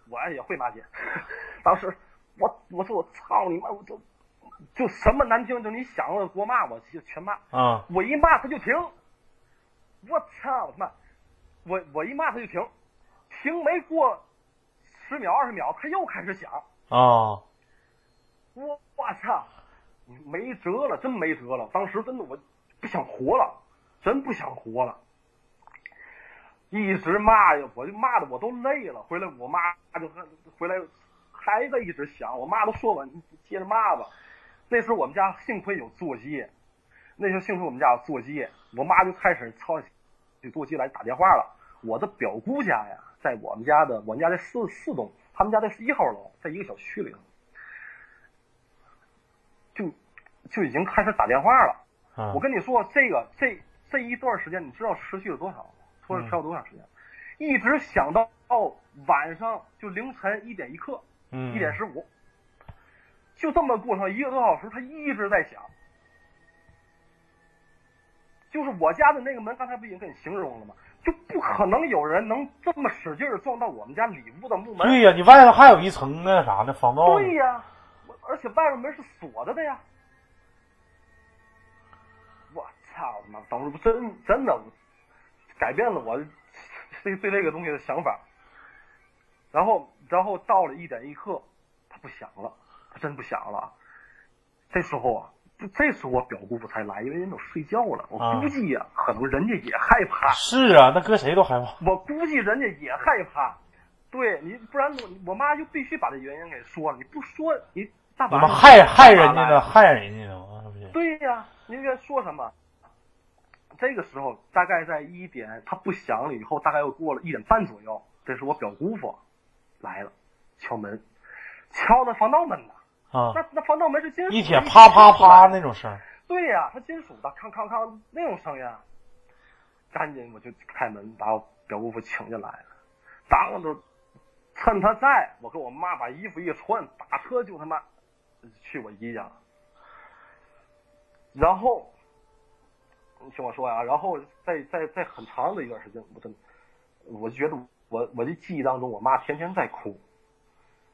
我也会骂街。当时我我说我操你妈，我就就什么难听，就你想的给我骂我就全骂，啊我一骂他就停，我操他妈，我我一骂他就停，停没过十秒二十秒他又开始响，啊我我操，没辙了，真没辙了。当时真的我不想活了，真不想活了。一直骂呀，我就骂的我都累了。回来我妈就回来还在一直想，我妈都说完你接着骂吧。那时候我们家幸亏有座机，那时候幸亏我们家有座机，我妈就开始操起座机来打电话了。我的表姑家呀，在我们家的我们家在四四栋，他们家在一号楼，在一个小区里头。就就已经开始打电话了。啊我跟你说，这个这这一段时间，你知道持续了多少吗？说持续了多长时间？一直想到晚上就凌晨一点一刻，嗯一点十五，就这么过上一个多小时，他一直在想。就是我家的那个门，刚才不已经跟你形容了吗？就不可能有人能这么使劲儿撞到我们家里屋的木门。对呀，你外头还有一层那啥呢，防盗。对呀，我而且外面门是锁着的呀。我操他妈！当时真真的改变了我 对对这个东西的想法。然后然后到了一点一刻，他不响了，他真不响了。这时候啊，这这时候我表姑父才来，因为人都睡觉了。我啊估计呀、可能人家也害怕。是啊，那搁谁都害怕。我估计人家也害怕，对你，不然我我妈就必须把这原因给说了。你不说，你大你把们害害人家呢，害人家呢，对呀、你应该说什么？这个时候大概在一点，他不响了以后，大概又过了一点半左右，这是我表姑父来了，敲门，敲的防盗门呢。啊，那那防盗门是金属的，一铁啪啪啪那种声。对呀、它金属的，康康康那种声音啊，赶紧我就开门把我表姑父请进来了，当着趁他在，我跟我妈把衣服一穿，打车就他妈去我姨家。然后你听我说呀，然后在在在很长的一段时间，我真我就觉得我我的记忆当中，我妈天天在哭，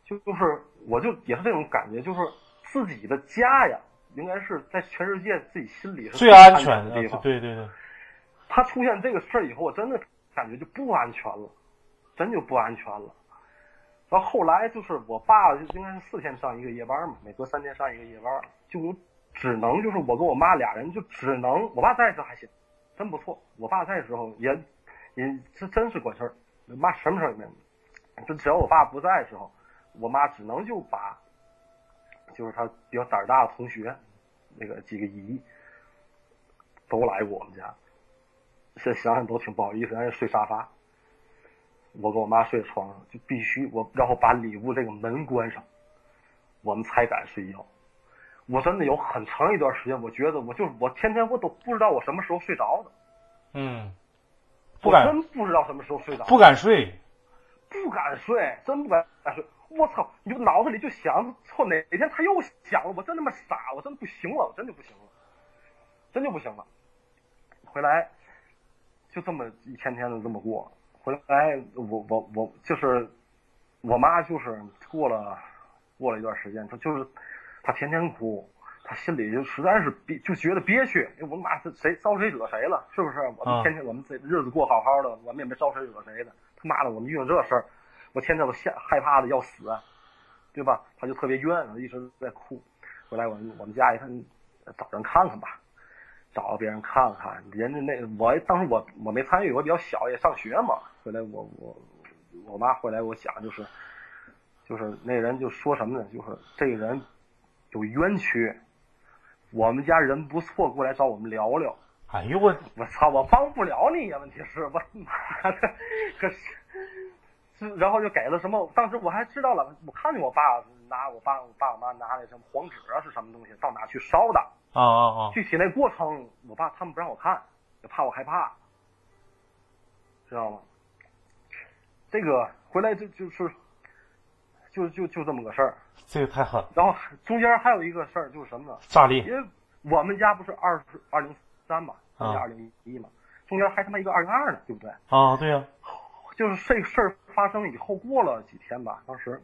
就就是我就也是这种感觉，就是自己的家呀，应该是在全世界自己心里是最安全全的地方。对对对，他出现这个事儿以后，我真的感觉就不安全了，真就不安全了。然后后来就是我爸就应该是四天上一个夜班嘛，每隔三天上一个夜班，就只能就是我跟我妈俩人就只能，我爸在的时候还行，真不错。我爸在的时候也也是真是管事儿，我妈什么事儿也没有。就只要我爸不在的时候，我妈只能就把就是他比较胆大的同学，那个几个姨都来过我们家。现在想想都挺不好意思，人家睡沙发，我跟我妈睡床上，就必须我然后把里屋这个门关上，我们才敢睡觉。我真的有很长一段时间，我觉得我就是我天天我都不知道我什么时候睡着的，嗯，不敢我真不知道什么时候睡着，不敢睡。不敢睡，真不敢睡。我操！你就脑子里就想，操哪天他又想了，我真他妈傻，我真不行了，我真就不行了，真就不行了。回来就这么一天天的这么过，回来我我我就是我妈就是过了过了一段时间，她就是她天天哭，他心里就实在是憋就觉得憋屈，哎我妈这谁招谁惹谁了，是不是？我们啊天天我们这日子过好好的，我们也没招谁惹谁的，他妈的我们遇到这事儿，我天天我吓害怕的要死，啊对吧？他就特别冤，一直在哭。回来我们我们家一看，找人看看吧。找别人看看，人家那我当时我我没参与，我比较小也上学嘛。回来我我我妈回来我想就是就是那人就说什么呢？就是这个人有冤屈，我们家人不错，过来找我们聊聊。哎呦我，我操，我帮不了你呀！问题是我妈的，可是是然后就给了什么？当时我还知道了，我看见我爸拿我爸我爸我妈拿那什么黄纸啊是什么东西，到哪去烧的。啊啊啊！具体那过程，我爸他们不让我看，也怕我害怕。知道吗？这个回来就就是就就就这么个事儿。这个太狠了，然后中间还有一个事儿就是什么呢？炸裂因为我们家不是二十二零三嘛，二零一嘛，中间还他妈一个二零二呢，对不对？啊！对呀、就是这个事儿发生以后，过了几天吧，当时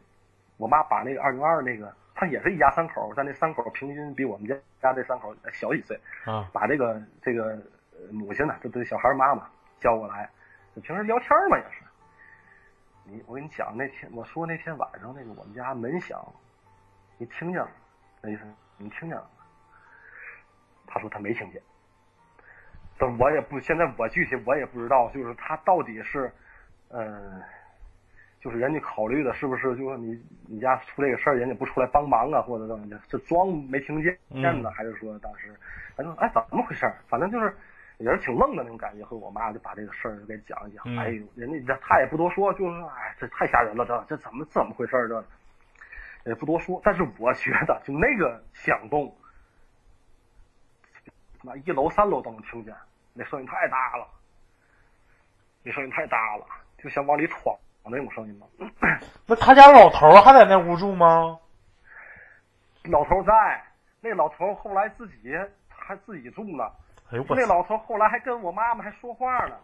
我妈把那个二零二那个，她也是一家三口，但那三口平均比我们家家这三口小几岁，啊，把这个这个呃母亲呢，这这小孩妈妈叫过来，就平时聊天嘛也是。你我跟你讲，那天我说那天晚上那个我们家门响，你听见了？那意思你听见了？他说他没听见。但我也不，现在我具体我也不知道，就是他到底是，嗯、就是人家考虑的是不是就是你你家出这个事儿，人家不出来帮忙啊，或者怎么的，是装没听见呢，嗯还是说当时反正哎怎么回事儿？反正就是也是挺愣的那种感觉。和我妈就把这个事儿给讲一讲，嗯哎呦，人家这他也不多说，就是哎这太吓人了，这这怎么怎么回事儿这？也不多说，但是我觉得就那个响动，那一楼三楼都能听见，那声音太大了，那声音太大了，就像往里闯那种声音嘛。那他家老头儿还在那屋住吗？老头在，那老头后来自己还自己住呢。哎呦我那老头后来还跟我妈妈还说话呢，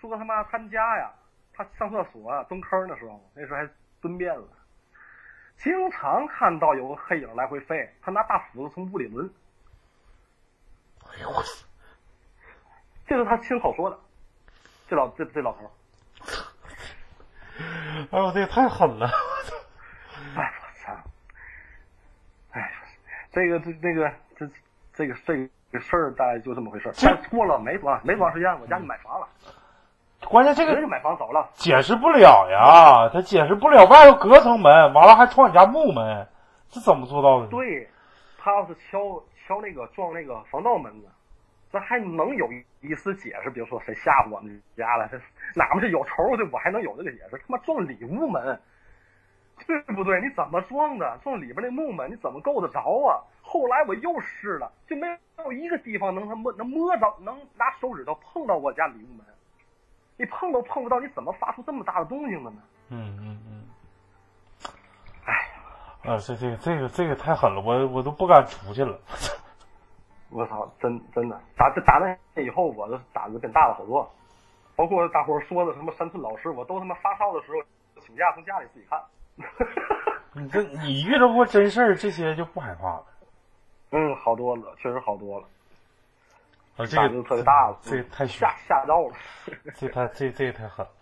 说他妈他们家呀，他上厕所啊蹲坑的时候，那时候还蹲便了，经常看到有个黑影来回飞，他拿大斧子从屋里抡，哎呦我这是他亲口说的。这老这这老头，哎呦这也太狠了，哎我操！哎，这个这那个这这个这个事儿大概就这么回事儿。但过了没多没多长时间，我家就买房了，关键这个人就买房走了。解释不了呀，他解释不了，外头隔层门，完了还撞你家木门，这怎么做到的？对，他要是敲敲那个撞那个防盗门子，这还能有一一丝解释。比如说谁吓唬我们家了，这哪怕是有仇的，我还能有这个解释。他妈撞里屋门，对不对？你怎么撞的？撞里边那木门，你怎么够得着啊？后来我又试了，就没有一个地方能他摸能摸着，能拿手指头碰到我家里屋门。你碰都碰不到，你怎么发出这么大的动静的呢？嗯嗯嗯，哎呀，啊，这这个这个这个太狠了，我我都不敢出去了。我操，真真的打这打那以后，我的胆子变大了好多。包括大伙儿说的什么山村老师，我都他妈发烧的时候请假从家里自己看。你这你遇到过真事儿，这些就不害怕了。嗯，好多了，确实好多了，啊，这胆特别大了，这个太吓，吓到了。这太这这个太狠了。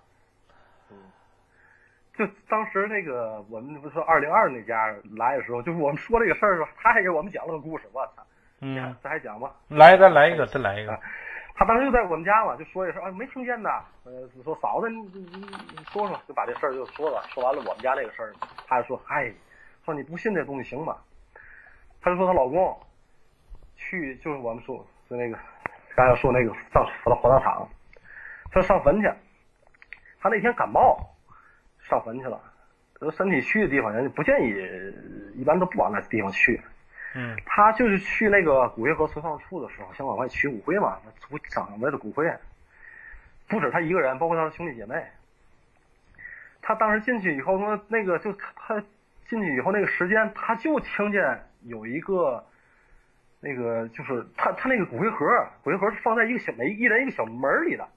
就当时那个我们不是二零二那家来的时候，就是我们说这个事儿的时候，他还给我们讲了个故事，我操，嗯，这还讲吗？来，再来一个，再来一个。他当时就在我们家嘛，就说一声啊，没听见呐。呃，说嫂子，你你你说说，就把这事儿就说了。说完了我们家这个事儿，他就说，嗨，说你不信这东西行吗？他就说她老公去，就是我们说就那个刚才说那个上火火葬场，他上坟去。他那天感冒，上坟去了。可是身体虚的地方，人家不建议，一般都不往那地方去。嗯。他就是去那个骨灰盒存放处的时候，想往外取骨灰嘛，图长辈的骨灰，不止他一个人，包括他的兄弟姐妹。他当时进去以后说，那个就他进去以后那个时间，他就听见有一个，那个就是他他那个骨灰盒，骨灰盒是放在一个小门一人一个小门儿里的，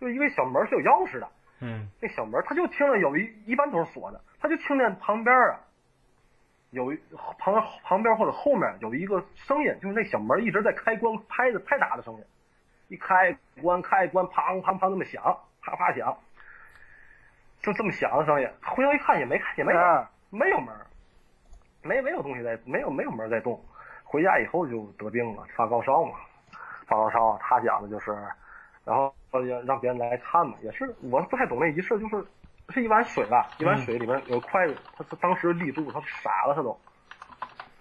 就一个小门儿是有钥匙的，嗯。那小门儿他就听着有一一般都是锁的，他就听见旁边啊，有一旁旁边或者后面有一个声音，就是那小门一直在开关拍的拍打的声音，一开关开关砰砰砰那么响，啪啪响，就这么响的声音。回头一看也没看也没有没有门儿，没没有东西在没有没有门儿在动。回家以后就得病了，发高烧嘛，发高烧。他讲的就是，然后让让别人来看嘛，也是我不太懂那仪式，就是是一碗水吧，一碗水里面有筷子，他他当时立住，他傻了，他都，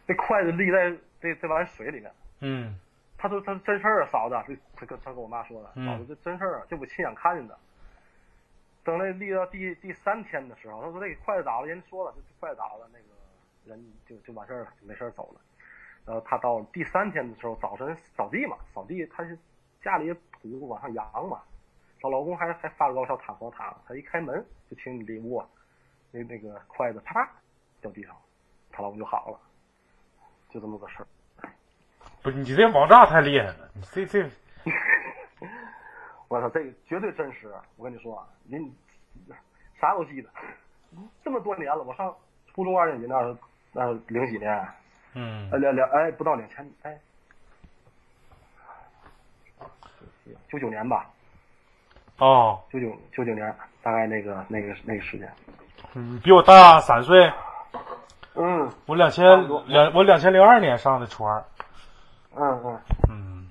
那筷子立在这这碗水里面。嗯他说他真事儿啊，嫂子，这他跟他跟我妈说的，嗯嫂子这真事儿啊，这我亲眼看见的。等那立到第第三天的时候，他说这筷子倒了，人家说了，这筷子倒了，那个人就就完事儿了，就没事儿走了。然后他到第三天的时候，早晨扫地嘛，扫地他是家里土往上扬嘛，她老公还还发了高烧躺床躺，她一开门就听你这屋啊那那个筷子啪啪掉地上，她老公就好了，就这么个事儿。不是你这网炸太厉害了，你这这 我操，这个绝对真实！我跟你说啊，您啥都记得，这么多年了，我上初中二年级那是那是零几年，嗯呃两两哎不到两千哎，九九年吧，哦，九九九九年大概那个那个那个时间，嗯比我大三岁，嗯。我两千两我两千零二年上的初二，嗯嗯，嗯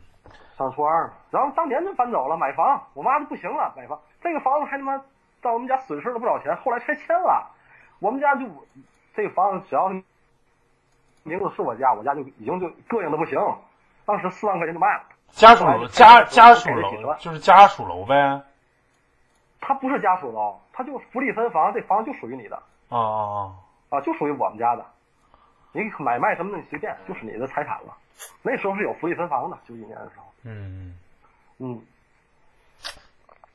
上初二。嘛，然后当年就搬走了买房，我妈就不行了买房，这个房子还他妈在我们家损失了不少钱，后来拆迁了，我们家就这个房子只要名字是我家，我家就已经就膈应的不行，当时四万块钱就卖了。家属楼家家属楼就是家属楼呗，它不是家属楼，他就福利分房，这房就属于你的啊啊啊，就属于我们家的。你买卖什么的你随便，就是你的财产了。那时候是有福利分房的，九几年的时候。嗯，嗯，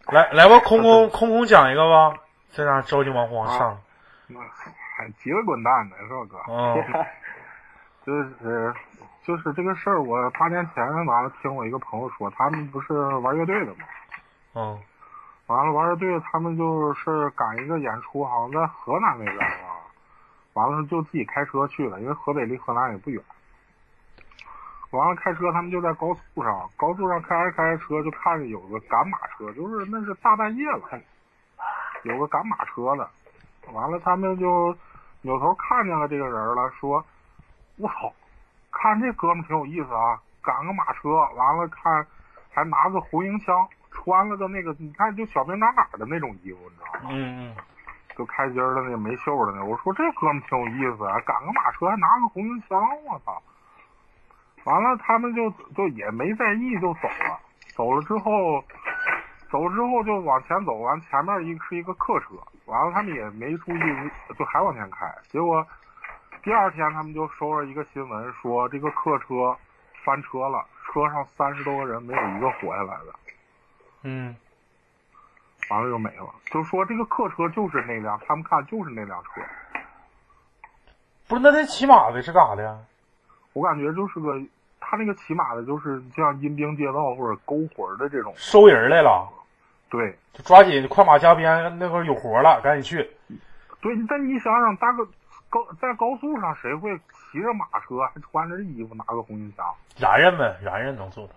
来来吧，空空空空讲一个吧，这样着急忙慌上，那还急得滚蛋呢，是吧哥？嗯 就是就是这个事儿，我八年前完了听我一个朋友说，他们不是玩乐队的吗，嗯完了玩乐队，他们就是赶一个演出，好像在河南那边啊，完了就自己开车去了，因为河北离河南也不远。完了开车，他们就在高速上，高速上开着开着车，就看见有个赶马车，就是那是大半夜了，有个赶马车的，完了他们就扭头看见了这个人了，说：“我操，看这哥们儿挺有意思啊，赶个马车，完了看还拿个红缨枪，穿了个那个你看就小兵张嘎的那种衣服，你知道吗？嗯嗯就开襟的那个没袖的那。我说这哥们挺有意思啊，赶个马车还拿个红缨枪，我操！完了，他们就就也没在意，就走了。走了之后，走了之后就往前走，完前面一是一个客车，完了他们也没注意，就还往前开。结果第二天他们就收了一个新闻，说这个客车翻车了，车上三十多个人没有一个活下来的。嗯完了就没了。就说这个客车就是那辆，他们看就是那辆车。不是那他骑马的是干啥的呀？我感觉就是个，他那个骑马的，就是像阴兵借道或者勾魂的这种。收人来了，对就抓紧快马加鞭，那会儿有活了，赶紧去。对，但你想想，大哥高在高速上，谁会骑着马车还穿着衣服拿个红缨枪？然人们，然人能做到。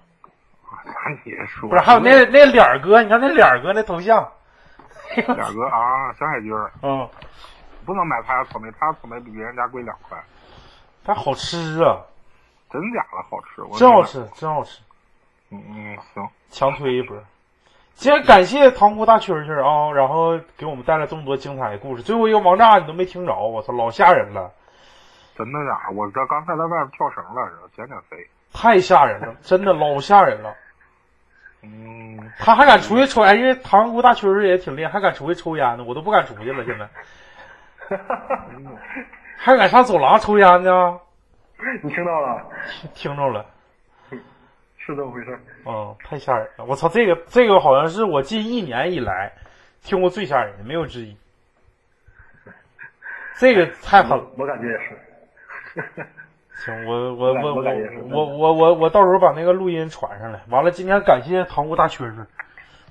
啊那你也说不是，还有那那脸儿哥，你看那脸儿哥那头像，脸儿哥啊，小海军儿 嗯，不能买他家草莓，他家草莓比别人家贵两块，但好吃啊，真假的好吃，我真好。吃，真好吃，嗯嗯，行，强推一波。今天感谢塘沽大蛐蛐啊，然后给我们带来这么多精彩的故事。最后一个王炸你都没听着，我操，老吓人了，真的假的？我这刚才在外面跳绳来着，减减肥。太吓人了，真的老吓人了。嗯，他还敢出去抽烟，因为塘沽大蛐蛐也挺厉害，还敢出去抽烟呢，我都不敢出去了。现在 还敢上走廊抽烟呢，你听到了？听着了。是这么回事儿。嗯，太吓人了！我操，这个这个好像是我近一年以来听过最吓人的，没有之一。这个太狠了。我感觉也是。行，我我我我我我我我我到时候把那个录音传上来。完了，今天感谢塘沽大蛐蛐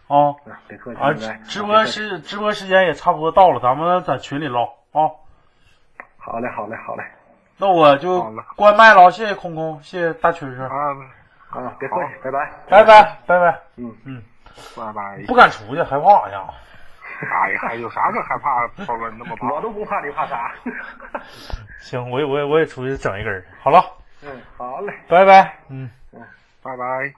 啊别客气，啊！直直播时直播时间也差不多到了，咱们在群里唠啊。好嘞，好嘞，好嘞。那我就关麦了，谢谢空空，谢谢大蛐蛐，啊，啊，别客气，拜拜。拜拜拜拜。嗯嗯，拜拜。不敢出去，害怕呀。哎呀，有啥可害怕？超哥，你那么怕？我都不怕，你怕啥？行，我也我也我也出去整一根儿。好了，嗯，好嘞。拜拜。嗯嗯。拜拜。